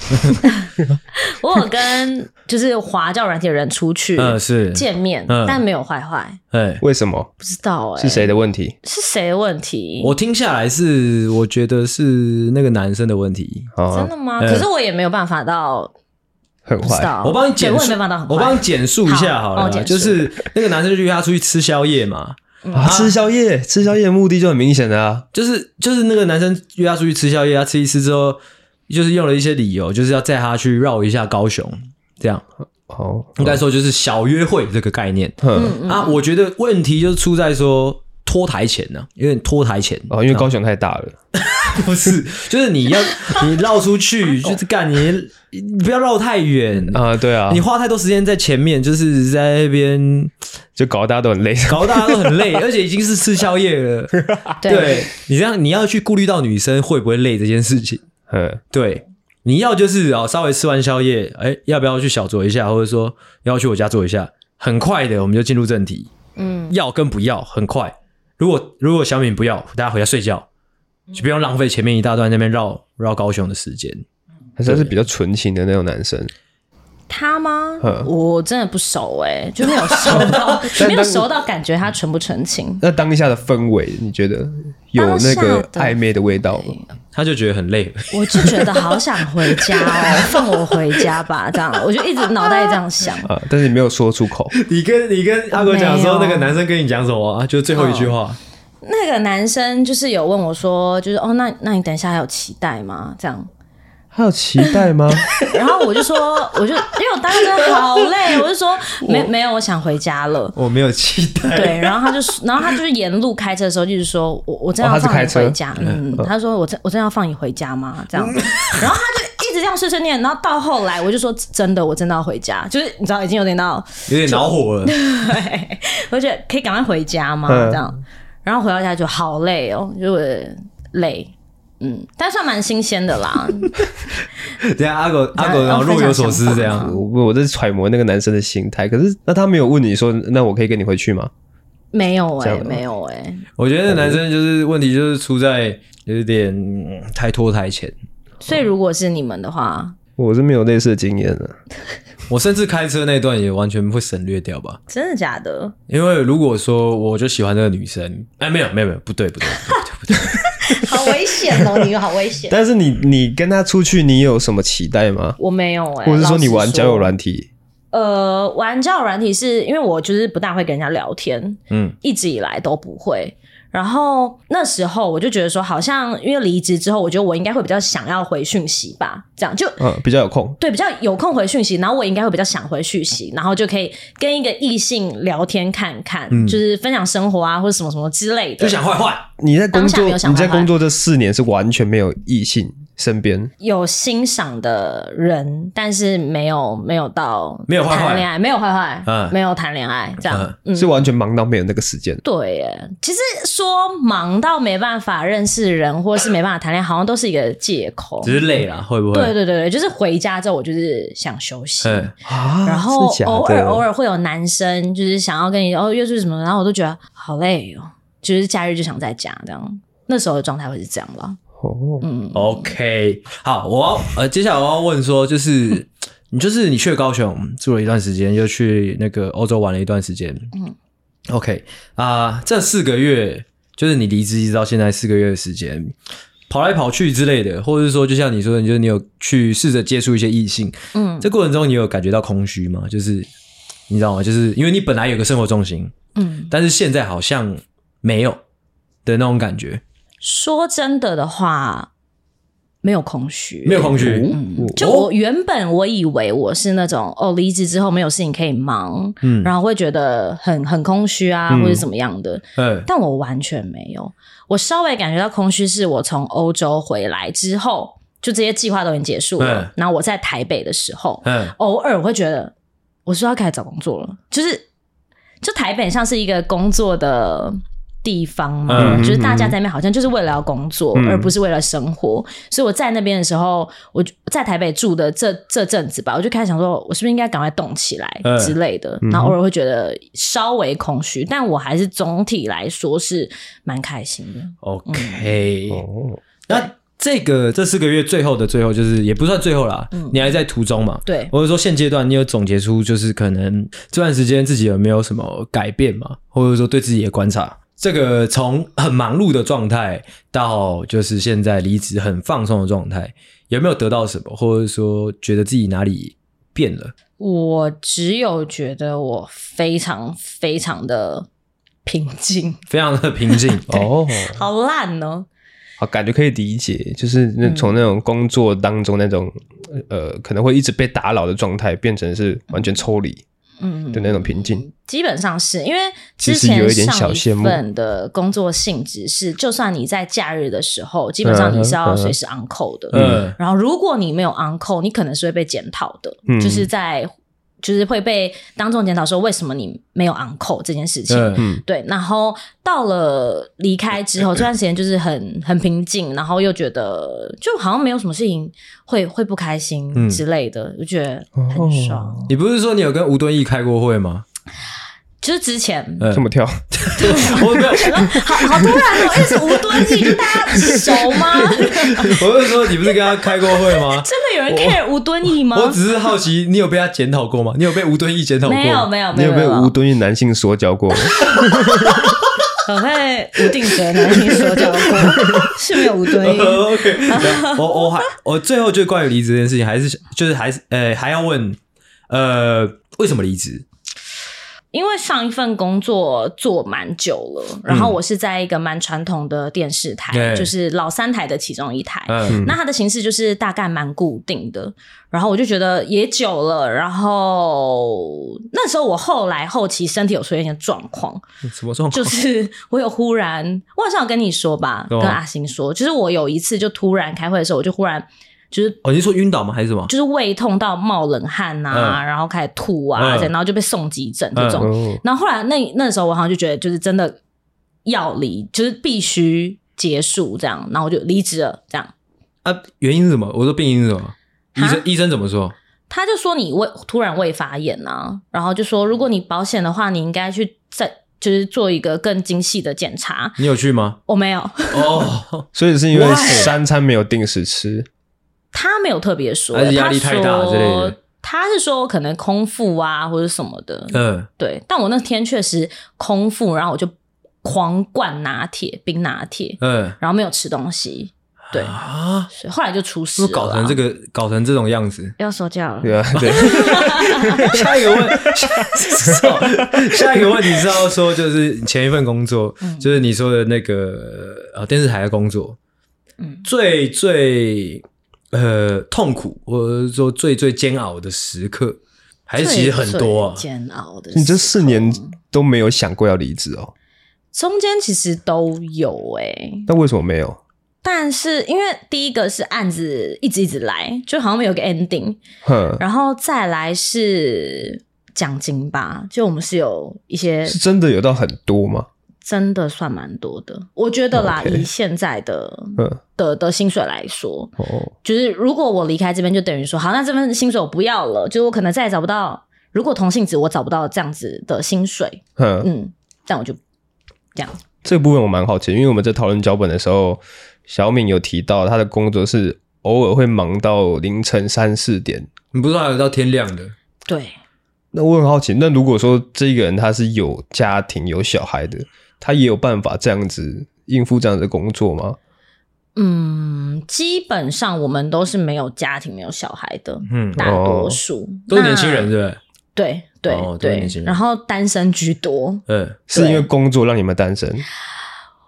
我有跟就是华教软体的人出去，嗯，是。见面，但没有坏坏，哎，为什么？不知道哎，是谁的问题？是谁的问题？我听下来是，我觉得是那个男生的问题，真的吗？可是我也没有办法到很坏，我帮你简述，我帮你简述一下好了，就是那个男生就约他出去吃宵夜嘛。啊！吃宵夜，吃宵夜的目的就很明显的啊，就是就是那个男生约他出去吃宵夜，他吃一吃之后，就是用了一些理由，就是要载他去绕一下高雄，这样。哦，应该说就是小约会这个概念。嗯啊，我觉得问题就是出在说拖台前呢，有点拖台前哦，因为高雄太大了。不是，就是你要你绕出去，就是干你，你不要绕太远啊。对啊，你花太多时间在前面，就是在那边。就搞得大家都很累，搞得大家都很累，而且已经是吃宵夜了。对，你这样，你要去顾虑到女生会不会累这件事情。嗯，对，你要就是哦，稍微吃完宵夜，哎，要不要去小酌一下，或者说要去我家坐一下？很快的，我们就进入正题。嗯，要跟不要很快。如果如果小敏不要，大家回家睡觉，就不用浪费前面一大段那边绕绕高雄的时间。他算是比较纯情的那种男生。他吗？我真的不熟哎、欸，就没有熟到，没有熟到感觉他纯不纯情。那当下的氛围，你觉得有那个暧昧的味道吗？他就觉得很累，我就觉得好想回家哦，放我回家吧，这样，我就一直脑袋这样想啊，但是你没有说出口。你跟你跟阿狗讲说，那个男生跟你讲什么？就最后一句话、哦，那个男生就是有问我说，就是哦，那那你等一下还有期待吗？这样。还有期待吗？然后我就说，我就因为我当时真的好累，我就说没没有，我想回家了。我没有期待。对，然后他就然后他就是沿路开车的时候，就是说我我真的要放你回家。嗯，他说我真我真的要放你回家吗？这样。然后他就一直这样碎碎念，然后到后来我就说真的，我真的要回家，就是你知道已经有点到有点恼火了。对，我觉得可以赶快回家吗？这样。然后回到家就好累哦，就累。嗯，但算蛮新鲜的啦。等下阿狗 阿狗然后若有所思这样，我我在揣摩那个男生的心态。可是那他没有问你说，那我可以跟你回去吗？没有哎、欸，没有哎、欸。我觉得那男生就是问题就是出在有点太拖台前。所以如果是你们的话，我是没有类似的经验的。我甚至开车那段也完全会省略掉吧？真的假的？因为如果说我就喜欢那个女生，哎，没有没有没有，不对不对不对不对。不对 好危险哦！你好危险。但是你你跟他出去，你有什么期待吗？我没有哎、欸。或者是说你玩交友软体？呃，玩交友软体是因为我就是不大会跟人家聊天，嗯，一直以来都不会。然后那时候我就觉得说，好像因为离职之后，我觉得我应该会比较想要回讯息吧，这样就嗯比较有空，对，比较有空回讯息，然后我应该会比较想回讯息，然后就可以跟一个异性聊天看看，嗯、就是分享生活啊或者什么什么之类的。就想坏坏，你在工作，你在工作这四年是完全没有异性。身边？有欣赏的人，但是没有没有到没有谈恋爱，没有坏坏，嗯，没有谈恋爱，这样、嗯、是完全忙到没有那个时间。对耶，其实说忙到没办法认识人，或是没办法谈恋爱，好像都是一个借口，只是累了，会不会？对对对对，就是回家之后，我就是想休息，啊、然后偶尔偶尔会有男生就是想要跟你哦约出什么，然后我都觉得好累哦，就是假日就想在家这样，那时候的状态会是这样了。哦，嗯，OK，好，我要呃，接下来我要问说，就是 你就是你去了高雄住了一段时间，又去那个欧洲玩了一段时间，嗯，OK 啊、呃，这四个月就是你离职一直到现在四个月的时间，跑来跑去之类的，或者是说，就像你说的，你就是你有去试着接触一些异性，嗯，这过程中你有感觉到空虚吗？就是你知道吗？就是因为你本来有个生活重心，嗯，但是现在好像没有的那种感觉。说真的的话，没有空虚，没有空虚。嗯，就我原本我以为我是那种哦，离职之后没有事情可以忙，嗯，然后会觉得很很空虚啊，嗯、或者怎么样的。嗯，但我完全没有。我稍微感觉到空虚，是我从欧洲回来之后，就这些计划都已经结束了。嗯、然后我在台北的时候，嗯，偶尔我会觉得，我是要开始找工作了。就是，就台北像是一个工作的。地方嘛，嗯、就是大家在那边好像就是为了要工作，嗯、而不是为了生活。所以我在那边的时候，我在台北住的这这阵子吧，我就开始想说，我是不是应该赶快动起来之类的。嗯、然后偶尔会觉得稍微空虚，但我还是总体来说是蛮开心的。OK，、嗯、那这个这四个月最后的最后，就是也不算最后啦，嗯、你还在途中嘛？对，或者说现阶段你有总结出，就是可能这段时间自己有没有什么改变嘛？或者说对自己的观察？这个从很忙碌的状态到就是现在离职很放松的状态，有没有得到什么，或者说觉得自己哪里变了？我只有觉得我非常非常的平静，非常的平静 哦，好烂哦，好感觉可以理解，就是那从那种工作当中那种、嗯、呃可能会一直被打扰的状态，变成是完全抽离。嗯，的那种平静，基本上是因为之前上一份的工作性质是，就算你在假日的时候，基本上你是要随时 uncle 的。嗯，然后如果你没有 uncle，你可能是会被检讨的。嗯，就是在。就是会被当众检讨说，为什么你没有 on call 这件事情，嗯，对。然后到了离开之后，这段时间就是很很平静，然后又觉得就好像没有什么事情会会不开心之类的，嗯、就觉得很爽。你不是说你有跟吴敦义开过会吗？就是之前这么跳，我没有，好好突然哦，因为是吴敦义，就大家熟吗？我是说，你不是跟他开过会吗？真的有人 care 吴敦义吗？我只是好奇，你有被他检讨过吗？你有被吴敦义检讨过？没有，没有，你有被吴敦义男性说教过吗？我被吴定哲男性说教过，是没有吴敦义。OK，我我还我最后就关于离职这件事情，还是就是还是呃还要问呃为什么离职？因为上一份工作做蛮久了，然后我是在一个蛮传统的电视台，嗯、就是老三台的其中一台。嗯、那它的形式就是大概蛮固定的，然后我就觉得也久了。然后那时候我后来后期身体有出现一些状况，什么状况？就是我有忽然，我好像有跟你说吧，哦、跟阿星说，就是我有一次就突然开会的时候，我就忽然。就是哦，你说晕倒吗？还是什么？就是胃痛到冒冷汗呐、啊，嗯、然后开始吐啊，嗯、然后就被送急诊这种。嗯、然后后来那那时候我好像就觉得，就是真的要离，就是必须结束这样，然后我就离职了。这样啊？原因是什么？我说病因是什么？医生医生怎么说？他就说你胃突然胃发炎啊，然后就说如果你保险的话，你应该去再就是做一个更精细的检查。你有去吗？我没有 哦，所以是因为 三餐没有定时吃。他没有特别说，还是压力太大之类的。他是说可能空腹啊，或者什么的。嗯，对。但我那天确实空腹，然后我就狂灌拿铁、冰拿铁。嗯，然后没有吃东西。对啊，所以后来就出事了。搞成这个，搞成这种样子，要说教了。对啊，对。下一个问，下一个问题是要说，就是前一份工作，就是你说的那个呃电视台的工作，嗯，最最。呃，痛苦或者说最最煎熬的时刻，还是其实很多啊。煎熬的，你这四年都没有想过要离职哦？中间其实都有诶、欸，那为什么没有？但是因为第一个是案子一直一直来，就好像没有个 ending。哼，然后再来是奖金吧，就我们是有一些，是真的有到很多吗？真的算蛮多的，我觉得啦，Okay. 以现在的的的薪水来说，oh. 就是如果我离开这边，就等于说，好，那这份薪水我不要了，就是我可能再也找不到，如果同性子我找不到这样子的薪水，嗯嗯，这样我就这样。这个部分我蛮好奇，因为我们在讨论脚本的时候，小敏有提到他的工作是偶尔会忙到凌晨三四点，你不知道还有到天亮的？对。那我很好奇，那如果说这个人他是有家庭有小孩的。他也有办法这样子应付这样的工作吗？嗯，基本上我们都是没有家庭、没有小孩的，嗯，大多数、哦、都是年轻人，对不对？对对、哦、对，然后单身居多。嗯，对是因为工作让你们单身？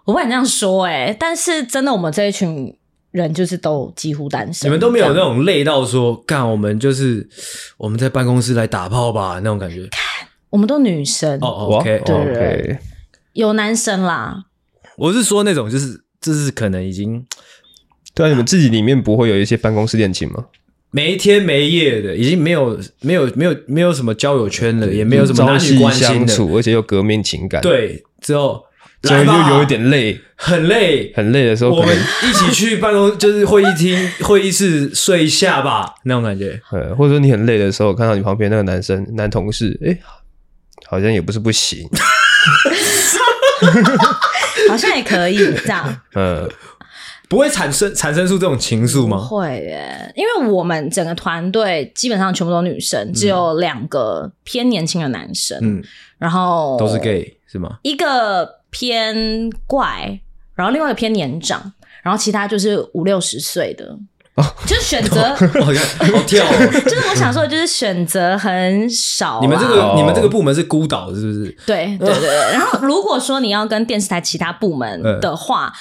我不敢这样说、欸，哎，但是真的，我们这一群人就是都几乎单身。你们都没有那种累到说，干我们就是我们在办公室来打炮吧那种感觉。看，我们都女生哦，OK，对对。Okay 有男生啦，我是说那种就是就是可能已经，对啊，你们自己里面不会有一些办公室恋情吗？没天没夜的，已经没有没有没有没有什么交友圈了，也没有什么男女关系，相处，而且又革命情感。对，之后就又有一点累，很累，很累的时候，我们一起去办公，就是会议厅、会议室睡一下吧，那种感觉。呃，或者说你很累的时候，看到你旁边那个男生、男同事，哎，好像也不是不行，好像也可以这样。嗯。不会产生产生出这种情愫吗？不会耶，因为我们整个团队基本上全部都女生，只有两个偏年轻的男生，嗯，然后都是 gay 是吗？一个偏怪，然后另外一个偏年长，然后其他就是五六十岁的，哦，就是选择 好跳哦，就是我想说的就是选择很少。你们这个你们这个部门是孤岛是不是？对对对对。然后如果说你要跟电视台其他部门的话。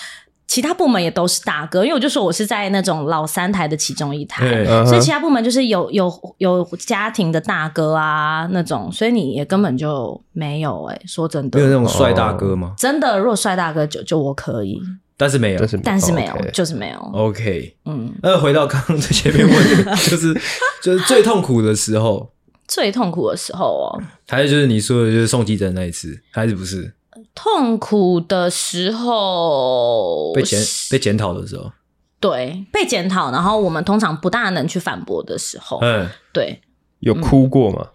其他部门也都是大哥，因为我就说我是在那种老三台的其中一台，所以其他部门就是有有有家庭的大哥啊那种，所以你也根本就没有哎、欸，说真的，没有那种帅大哥吗？真的，如果帅大哥就就我可以，但是没有，但是没有，就是没有。OK，嗯，那回到刚刚在前面问的，就是 就是最痛苦的时候，最痛苦的时候哦，还是就是你说的就是送急诊那一次，还是不是？痛苦的时候，被检被检讨的时候，对，被检讨，然后我们通常不大能去反驳的时候，嗯，对，有哭过吗？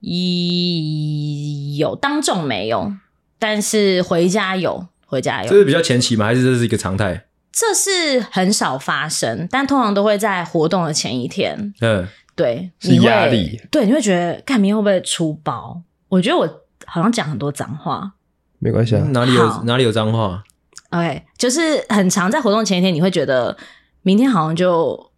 一有当众没有，但是回家有，回家用，这是比较前期吗？还是这是一个常态？这是很少发生，但通常都会在活动的前一天，嗯，对，是压力，对，你会觉得，看明天会不会出包？我觉得我好像讲很多脏话。没关系啊，哪里有哪里有脏话？OK，就是很常在活动前一天，你会觉得明天好像就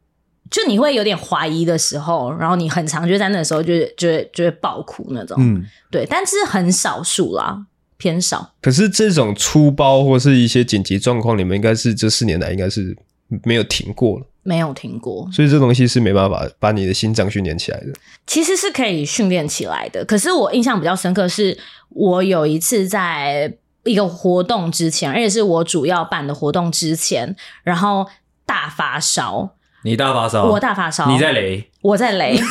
就你会有点怀疑的时候，然后你很常就在那个时候就就会就会爆哭那种。嗯，对，但是很少数啦，偏少。可是这种粗包或是一些紧急状况，你们应该是这四年来应该是没有停过了。没有停过，所以这东西是没办法把你的心脏训练起来的。其实是可以训练起来的，可是我印象比较深刻，是我有一次在一个活动之前，而且是我主要办的活动之前，然后大发烧。你大发烧，我大发烧，你在雷，我在雷。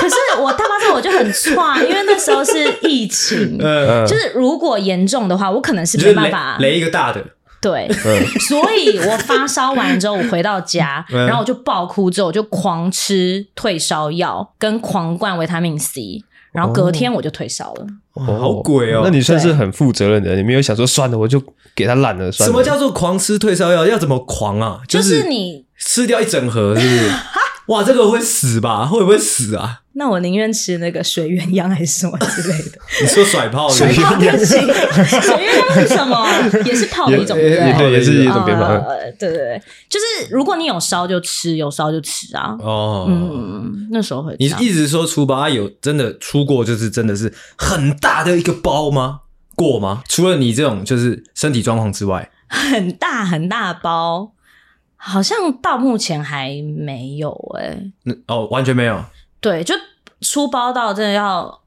可是我大发烧，我就很创，因为那时候是疫情，就是如果严重的话，我可能是没办法雷，雷一个大的。对，嗯、所以我发烧完之后，我回到家，嗯、然后我就爆哭，之后我就狂吃退烧药，跟狂灌维他命 C，然后隔天我就退烧了。好鬼哦！那你算是很负责任的，你没有想说算了，我就给他烂了算了。什么叫做狂吃退烧药？要怎么狂啊？就是、就是你吃掉一整盒，是不是？哇，这个会死吧？会不会死啊？那我宁愿吃那个水鸳鸯还是什么之类的。你说甩炮的？水鸳鸯，水鸳鸯是什么？也是泡的一种，对对，也是一种变法。对对对，就是如果你有烧就吃，有烧就吃啊。哦，嗯，那时候会。你一直说出包，有真的出过，就是真的是很大的一个包吗？过吗？除了你这种就是身体状况之外，很大很大包。好像到目前还没有哎、欸，那哦，完全没有。对，就出包到真的要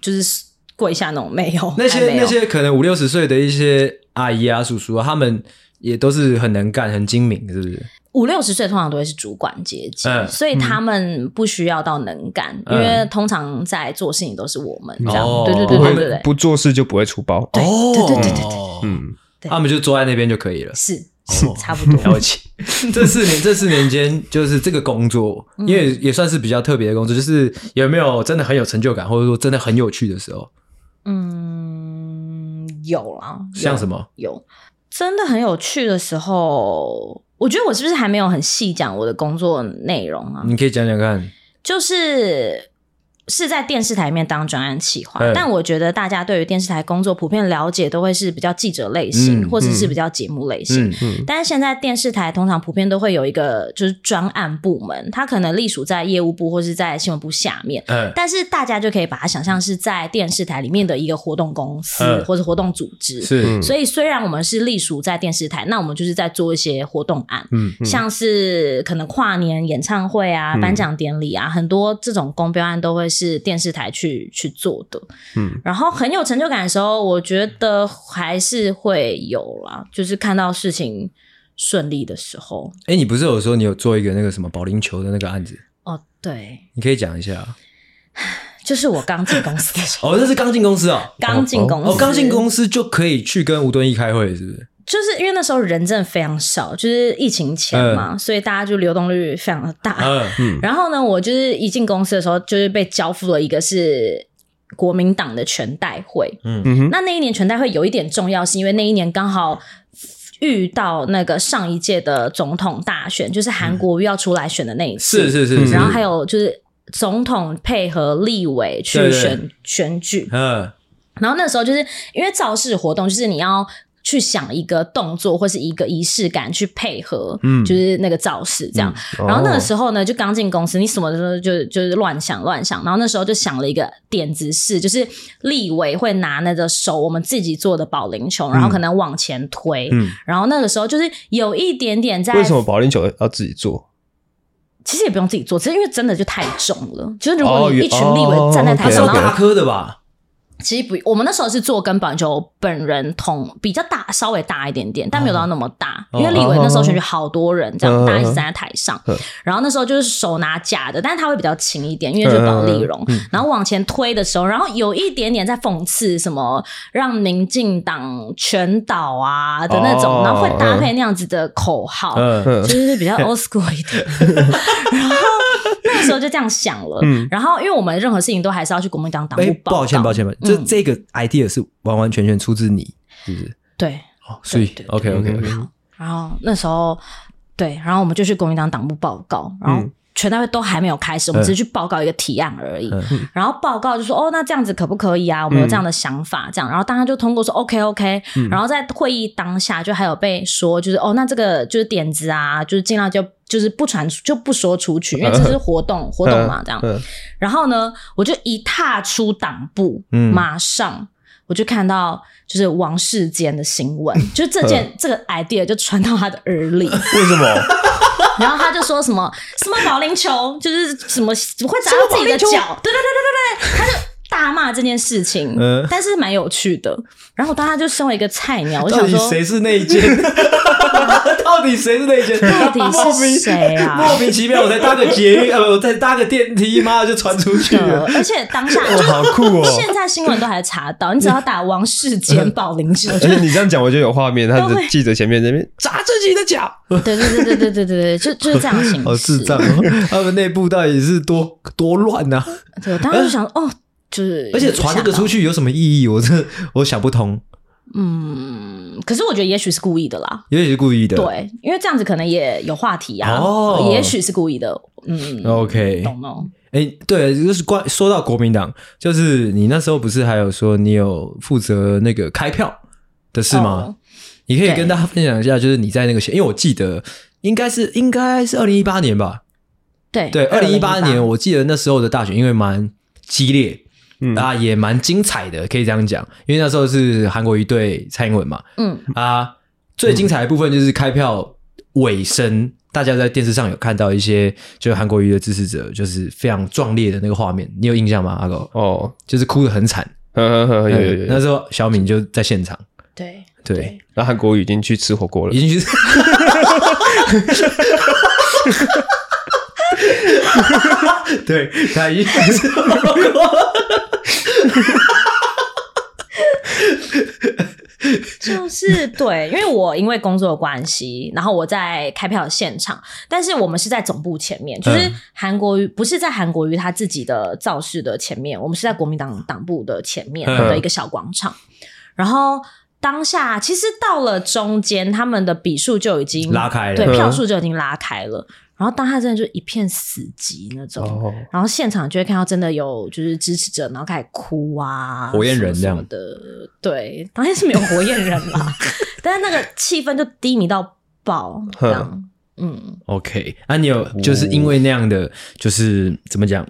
就是跪下那种没有。那些那些可能五六十岁的一些阿姨啊、叔叔啊，他们也都是很能干、很精明，是不是？五六十岁通常都会是主管阶级，嗯、所以他们不需要到能干，嗯、因为通常在做事情都是我们这样。哦、对对对对对对，不做事就不会出包。对对对对对对，嗯，他们就坐在那边就可以了。是。是差不多了解。这四年，这四年间，就是这个工作，因为也算是比较特别的工作，就是有没有真的很有成就感，或者说真的很有趣的时候？嗯，有啊。像什么？有真的很有趣的时候。我觉得我是不是还没有很细讲我的工作内容啊？你可以讲讲看。就是。是在电视台里面当专案企划，嗯、但我觉得大家对于电视台工作普遍了解都会是比较记者类型，嗯、或者是比较节目类型。但是现在电视台通常普遍都会有一个就是专案部门，它可能隶属在业务部或是在新闻部下面。嗯、但是大家就可以把它想象是在电视台里面的一个活动公司或者活动组织。是、嗯，所以虽然我们是隶属在电视台，那我们就是在做一些活动案，嗯嗯、像是可能跨年演唱会啊、颁奖典礼啊，很多这种公标案都会是。电视台去去做的，嗯，然后很有成就感的时候，我觉得还是会有啦，就是看到事情顺利的时候。哎，你不是有说你有做一个那个什么保龄球的那个案子？哦，对，你可以讲一下。就是我刚进公司的时候。哦，那是刚进公司哦，刚进公司，哦，刚进公司就可以去跟吴敦义开会，是不是？就是因为那时候人真的非常少，就是疫情前嘛，嗯、所以大家就流动率非常的大。嗯，然后呢，我就是一进公司的时候，就是被交付了一个是国民党的全代会。嗯嗯，那那一年全代会有一点重要，是因为那一年刚好遇到那个上一届的总统大选，就是韩国瑜要出来选的那一次。是是是，是。然后还有就是总统配合立委去选选举。嗯。然后那时候就是因为造势活动，就是你要。去想一个动作或是一个仪式感去配合，嗯，就是那个造势这样。嗯、然后那个时候呢，就刚进公司，你什么的时候就就是乱想乱想。然后那时候就想了一个点子是，就是立委会拿那个手我们自己做的保龄球，然后可能往前推。嗯，然后那个时候就是有一点点在。为什么保龄球要自己做？其实也不用自己做，其实因为真的就太重了。就是如果你一群立委站在台上，哦、大颗的吧。其实不，我们那时候是做跟保龄球本人同比较大，稍微大一点点，但没有到那么大。哦、因为立委那时候选举好多人，这样、哦、大家一直站在台上，哦、然后那时候就是手拿假的，但是他会比较轻一点，因为就是保丽龙。嗯、然后往前推的时候，然后有一点点在讽刺什么让民进党全倒啊的那种，哦、然后会搭配那样子的口号，嗯、就是比较 old school 一点。然后。那时候就这样想了，嗯，然后因为我们任何事情都还是要去国民党党部报告。抱歉，抱歉，抱歉，就这个 idea 是完完全全出自你，是不是？对，哦，所以 OK OK OK。然后那时候，对，然后我们就去国民党党部报告，然后全代会都还没有开始，我们只是去报告一个提案而已。然后报告就说，哦，那这样子可不可以啊？我们有这样的想法，这样，然后大家就通过说 OK OK。然后在会议当下，就还有被说，就是哦，那这个就是点子啊，就是尽量就。就是不传出，就不说出去，因为这是活动活动嘛，这样。然后呢，我就一踏出党部，马上我就看到就是王世坚的新闻，就这件这个 idea 就传到他的耳里。为什么？然后他就说什么什么保龄球，就是什么会砸到自己的脚？对对对对对对，他就大骂这件事情，嗯，但是蛮有趣的。然后当他就身为一个菜鸟，我想说，谁是内奸？到底谁是内奸？到底是谁啊？莫名其妙，我才搭个捷运，呃，我再搭个电梯，妈的 就传出去了。而且当下好酷哦！现在新闻都还查到，你只要打王世坚、保龄球。而且你这样讲，我就有画面。他记者前面那边砸自己的脚，对对对对对对对，就就是这样形式。好智障！他们内部到底是多多乱呐？对，当时就想哦。就是而且传这个出去有什么意义？我这 我想不通。嗯，可是我觉得也许是故意的啦，也许是故意的，对，因为这样子可能也有话题啊，哦，也许是故意的，嗯，OK，懂了。哎，对，就是关说到国民党，就是你那时候不是还有说你有负责那个开票的事吗？哦，你可以跟大家分享一下，就是你在那个，因为我记得应该是应该是二零一八年吧，对对，二零一八年，我记得那时候的大选因为蛮激烈。嗯啊，也蛮精彩的，可以这样讲，因为那时候是韩国瑜对蔡英文嘛。嗯啊，最精彩的部分就是开票尾声，嗯、大家在电视上有看到一些，就是韩国瑜的支持者，就是非常壮烈的那个画面，你有印象吗？阿狗哦，就是哭得很惨。呵呵呵，有有有。那时候小敏就在现场。对对，对然后韩国瑜已经去吃火锅了，已经去。对，他已经吃火锅了。就是对，因为我因为工作的关系，然后我在开票的现场，但是我们是在总部前面，就是韩国瑜不是在韩国瑜他自己的造势的前面，我们是在国民党党部的前面的一个小广场。然后当下其实到了中间，他们的笔数就已经拉开了，对，票数就已经拉开了。然后当下真的就一片死寂那种，oh. 然后现场就会看到真的有就是支持者，然后开始哭啊，火焰人这样。的，对，当然是没有火焰人啦，但是那个气氛就低迷到爆，这样，嗯，OK，啊，你有就是因为那样的就是怎么讲，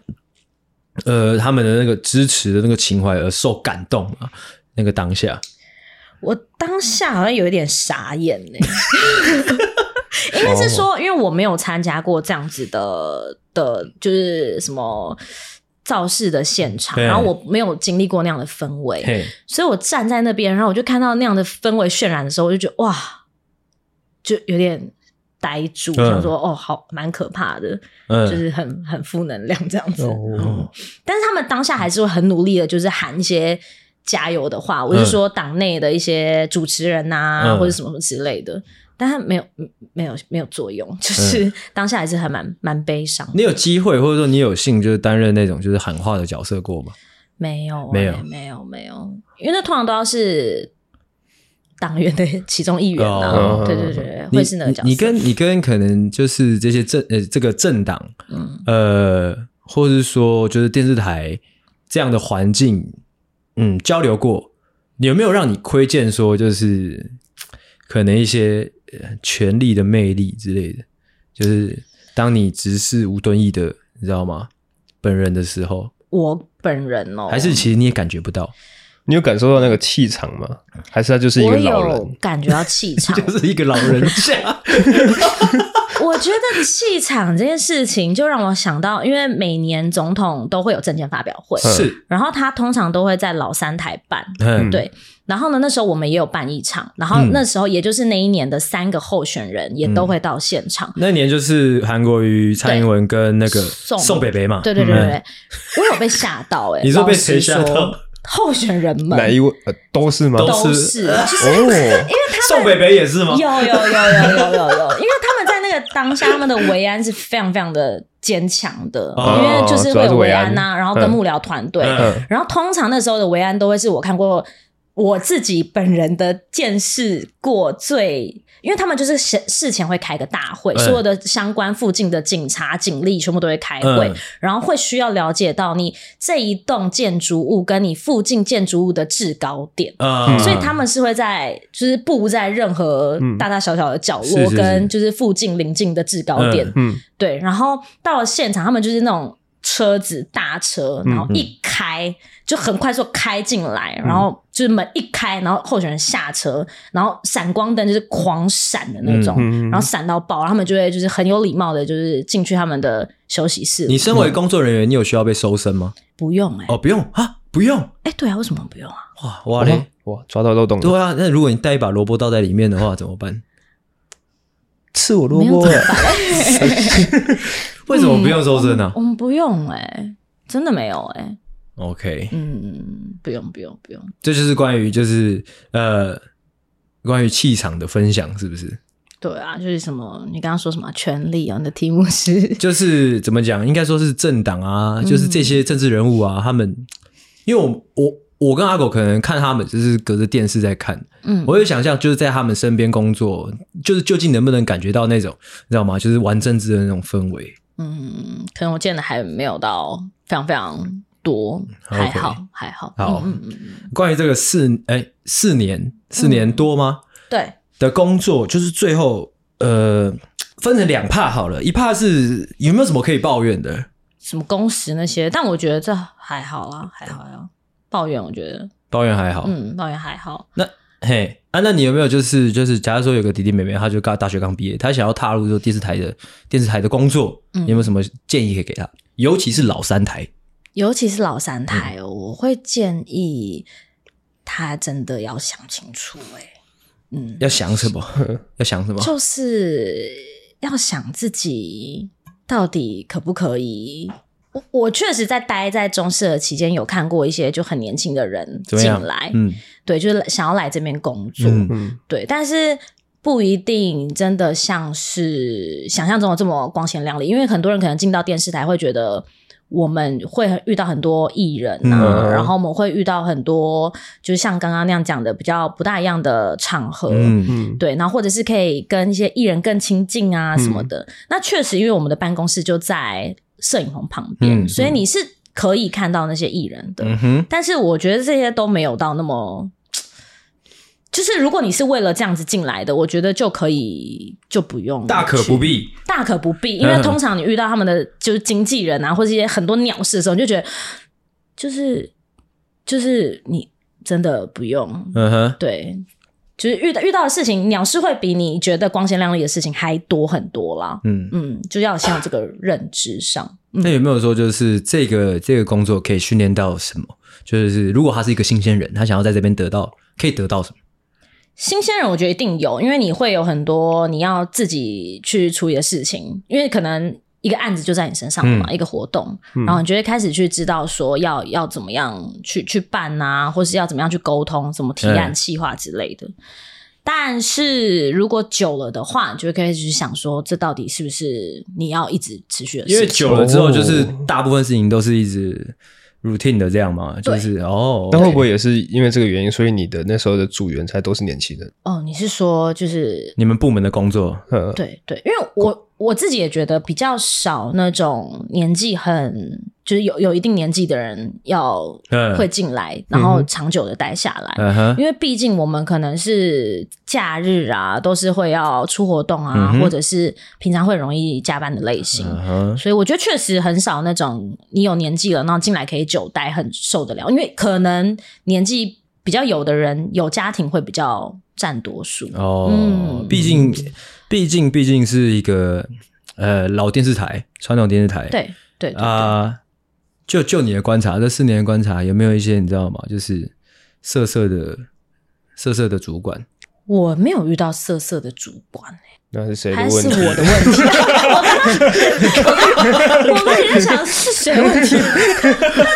呃，他们的那个支持的那个情怀而受感动啊，那个当下，我当下好像有一点傻眼呢。应该是说，因为我没有参加过这样子的的，就是什么造势的现场，然后我没有经历过那样的氛围，所以我站在那边，然后我就看到那样的氛围渲染的时候，我就觉得哇，就有点呆住，嗯、想说哦，好蛮可怕的，嗯、就是很很负能量这样子。哦、但是他们当下还是会很努力的，就是喊一些加油的话。我是说党内的一些主持人啊，嗯、或者什么什么之类的，但他没有没有没有作用，就是当下还是还蛮蛮悲伤。你有机会或者说你有幸就是担任那种就是喊话的角色过吗？没有、欸，没有，没有，没有，因为那通常都要是。党员的 其中一员啊，哦、对对对，会是那个角色。你跟你跟可能就是这些政呃这个政党，嗯呃，或者是说就是电视台这样的环境，嗯，交流过，你有没有让你窥见说就是可能一些权力的魅力之类的？就是当你直视吴敦义的，你知道吗？本人的时候，我本人哦，还是其实你也感觉不到。你有感受到那个气场吗？还是他就是一个老人？我有感觉到气场，就是一个老人家。我觉得气场这件事情，就让我想到，因为每年总统都会有证件发表会，是，然后他通常都会在老三台办，嗯，对。然后呢，那时候我们也有办一场，然后那时候也就是那一年的三个候选人也都会到现场。那年就是韩国瑜、蔡英文跟那个宋宋北北嘛。对对对对，我有被吓到哎，你说被谁吓到？候选人们哪一位？呃，都是吗？都是，就是因为他们宋北北也是吗？有有有有有有有，因为他们在那个当下，他们的维安是非常非常的坚强的，因为就是会有维安呐，然后跟幕僚团队，然后通常那时候的维安都会是我看过我自己本人的见识过最。因为他们就是事事前会开个大会，所有的相关附近的警察、警力全部都会开会，然后会需要了解到你这一栋建筑物跟你附近建筑物的制高点，所以他们是会在就是布在任何大大小小的角落跟就是附近邻近的制高点，对，然后到了现场，他们就是那种。车子大车，然后一开、嗯、就很快速开进来，然后就是门一开，然后候选人下车，然后闪光灯就是狂闪的那种，嗯、然后闪到爆，然后他们就会就是很有礼貌的，就是进去他们的休息室。你身为工作人员，嗯、你有需要被搜身吗？不用哎、欸，哦，不用啊，不用。哎、欸，对啊，为什么不用啊？哇哇嘞，哇，抓到漏洞了。对啊，那如果你带一把萝卜刀在里面的话，怎么办？吃我萝卜？为什么不用搜身呢？我们不用哎、欸，真的没有哎、欸。OK，嗯，不用不用不用。这就是关于就是呃，关于气场的分享，是不是？对啊，就是什么？你刚刚说什么权力啊？你的题目是？就是怎么讲？应该说是政党啊，就是这些政治人物啊，嗯、他们，因为我我。我跟阿狗可能看他们就是隔着电视在看，嗯，我有想象就是在他们身边工作，就是究竟能不能感觉到那种，你知道吗？就是玩政治的那种氛围。嗯，可能我见的还没有到非常非常多，还好.还好。好，嗯嗯嗯。关于这个四哎四年四年多吗？嗯、对的工作，就是最后呃分成两 part 好了，一 part 是有没有什么可以抱怨的？什么工时那些？但我觉得这还好啊，还好呀。抱怨，我觉得抱怨还好，嗯，抱怨还好。那嘿啊，那你有没有就是就是，假如说有个弟弟妹妹，他就刚大学刚毕业，他想要踏入做电视台的电视台的工作，嗯，有没有什么建议可以给他？尤其是老三台，尤其是老三台，嗯，我会建议他真的要想清楚，欸，哎，嗯，要想什么？要想什么？就是要想自己到底可不可以。我我确实在待在中社的期间，有看过一些就很年轻的人进来，嗯，对，就是想要来这边工作，嗯，对，但是不一定真的像是想象中的这么光鲜亮丽，因为很多人可能进到电视台会觉得我们会遇到很多艺人啊，嗯、然后我们会遇到很多就是像刚刚那样讲的比较不大一样的场合，嗯。嗯，对，然后或者是可以跟一些艺人更亲近啊什么的，嗯、那确实因为我们的办公室就在。摄影棚旁边，嗯、所以你是可以看到那些艺人的。嗯、但是我觉得这些都没有到那么，就是如果你是为了这样子进来的，我觉得就可以就不用，大可不必，大可不必。因为通常你遇到他们的就是经纪人啊，或者一些很多鸟事的时候，你就觉得就是就是你真的不用。嗯哼，对。就是遇到遇到的事情，鸟是会比你觉得光鲜亮丽的事情还多很多啦。嗯嗯，就要先有这个认知上。嗯、那有没有说，就是这个这个工作可以训练到什么？就是如果他是一个新鲜人，他想要在这边得到，可以得到什么？新鲜人我觉得一定有，因为你会有很多你要自己去处理的事情，因为可能一个案子就在你身上了嘛，嗯、一个活动，然后你就会开始去知道说要要怎么样去去办啊，或是要怎么样去沟通，怎么提案、企划之类的。嗯、但是如果久了的话，你就会开始去想说，这到底是不是你要一直持续的事情？因为久了之后，就是大部分事情都是一直。routine 的这样嘛？就是哦，那会不会也是因为这个原因，所以你的那时候的组员才都是年轻人？哦，你是说就是你们部门的工作？对对，因为我。我自己也觉得比较少那种年纪很就是有有一定年纪的人要会进来，嗯、然后长久的待下来，嗯、因为毕竟我们可能是假日啊，都是会要出活动啊，嗯、或者是平常会容易加班的类型，嗯、所以我觉得确实很少那种你有年纪了，然后进来可以久待，很受得了，因为可能年纪比较有的人有家庭会比较占多数。哦，嗯，毕竟。毕竟，毕竟是一个呃老电视台，传统电视台。对对啊，就就你的观察，这四年的观察，有没有一些你知道吗？就是色色的色色的主管。我没有遇到色色的主管，欸，那是谁的问题？还是我的问题？我们也在想是谁问题？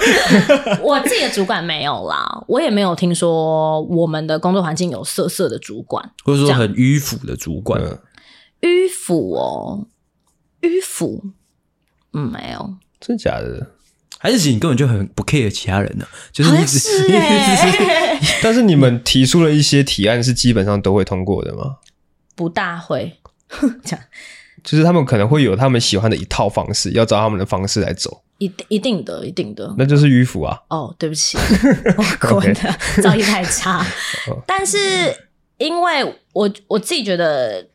我自己的主管没有啦，我也没有听说我们的工作环境有色色的主管，或者说很迂腐的主管。迂腐哦，迂腐，嗯，没有，真假的？还是你根本就很不 care 其他人呢？就是一直，是欸、但是你们提出了一些提案，是基本上都会通过的吗？不大会，这样，就是他们可能会有他们喜欢的一套方式，要照他们的方式来走，一一定的，一定的，那就是迂腐啊！哦，对不起，我的造诣太差，但是因为我我自己觉得。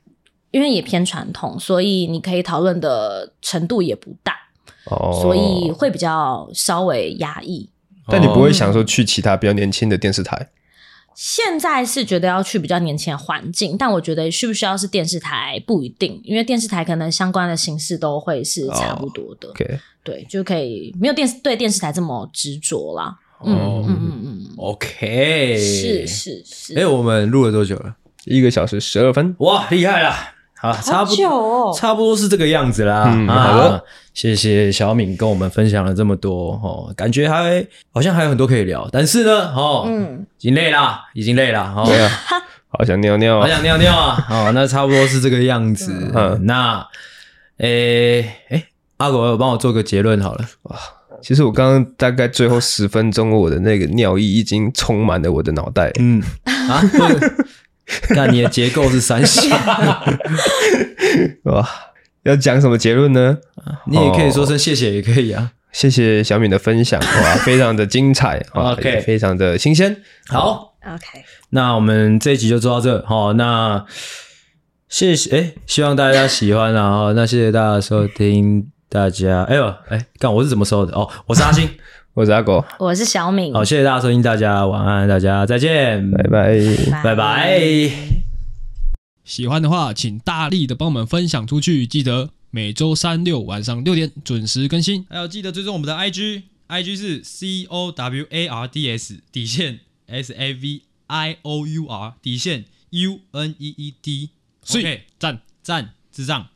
因为也偏传统，所以你可以讨论的程度也不大，哦，所以会比较稍微压抑。但你不会想说去其他比较年轻的电视台？现在是觉得要去比较年轻的环境，但我觉得需不需要是电视台不一定，因为电视台可能相关的形式都会是差不多的。对，就可以没有电视对电视台这么执着啦。嗯嗯嗯嗯，OK，是是是。哎、欸，我们录了多久了？一个小时十二分。哇，厉害了！好，差不多，哦、差不多是这个样子啦。嗯、啊，好的，谢谢小敏跟我们分享了这么多哦，感觉还好像还有很多可以聊，但是呢，哦，嗯，已经累了，已经累了，哦，好想尿尿，好想尿尿啊！哦，那差不多是这个样子。嗯，那，诶、欸，诶、欸，阿狗帮我做个结论好了。哇，其实我刚刚大概最后十分钟，我的那个尿意已经充满了我的脑袋。嗯，啊。那你的结构是三小 哇？要讲什么结论呢？你也可以说声谢谢，也可以啊。谢谢小敏的分享，哇，非常的精彩，OK，非常的新鲜。好，OK，那我们这一集就做到这。好，那谢谢，哎，希望大家喜欢啊。那谢谢大家收听，大家，哎呦，哎，看我是怎么收的哦，我是阿星。我是阿狗，我是小敏。好，谢谢大家收听，大家晚安，大家再见，拜拜，拜拜。喜欢的话，请大力的帮我们分享出去，记得每周三六晚上六点准时更新，还有记得追踪我们的 IG，IG 是 C O W A R D S 底线 S A V I O U R 底线 U N E E D，OK，赞赞智障。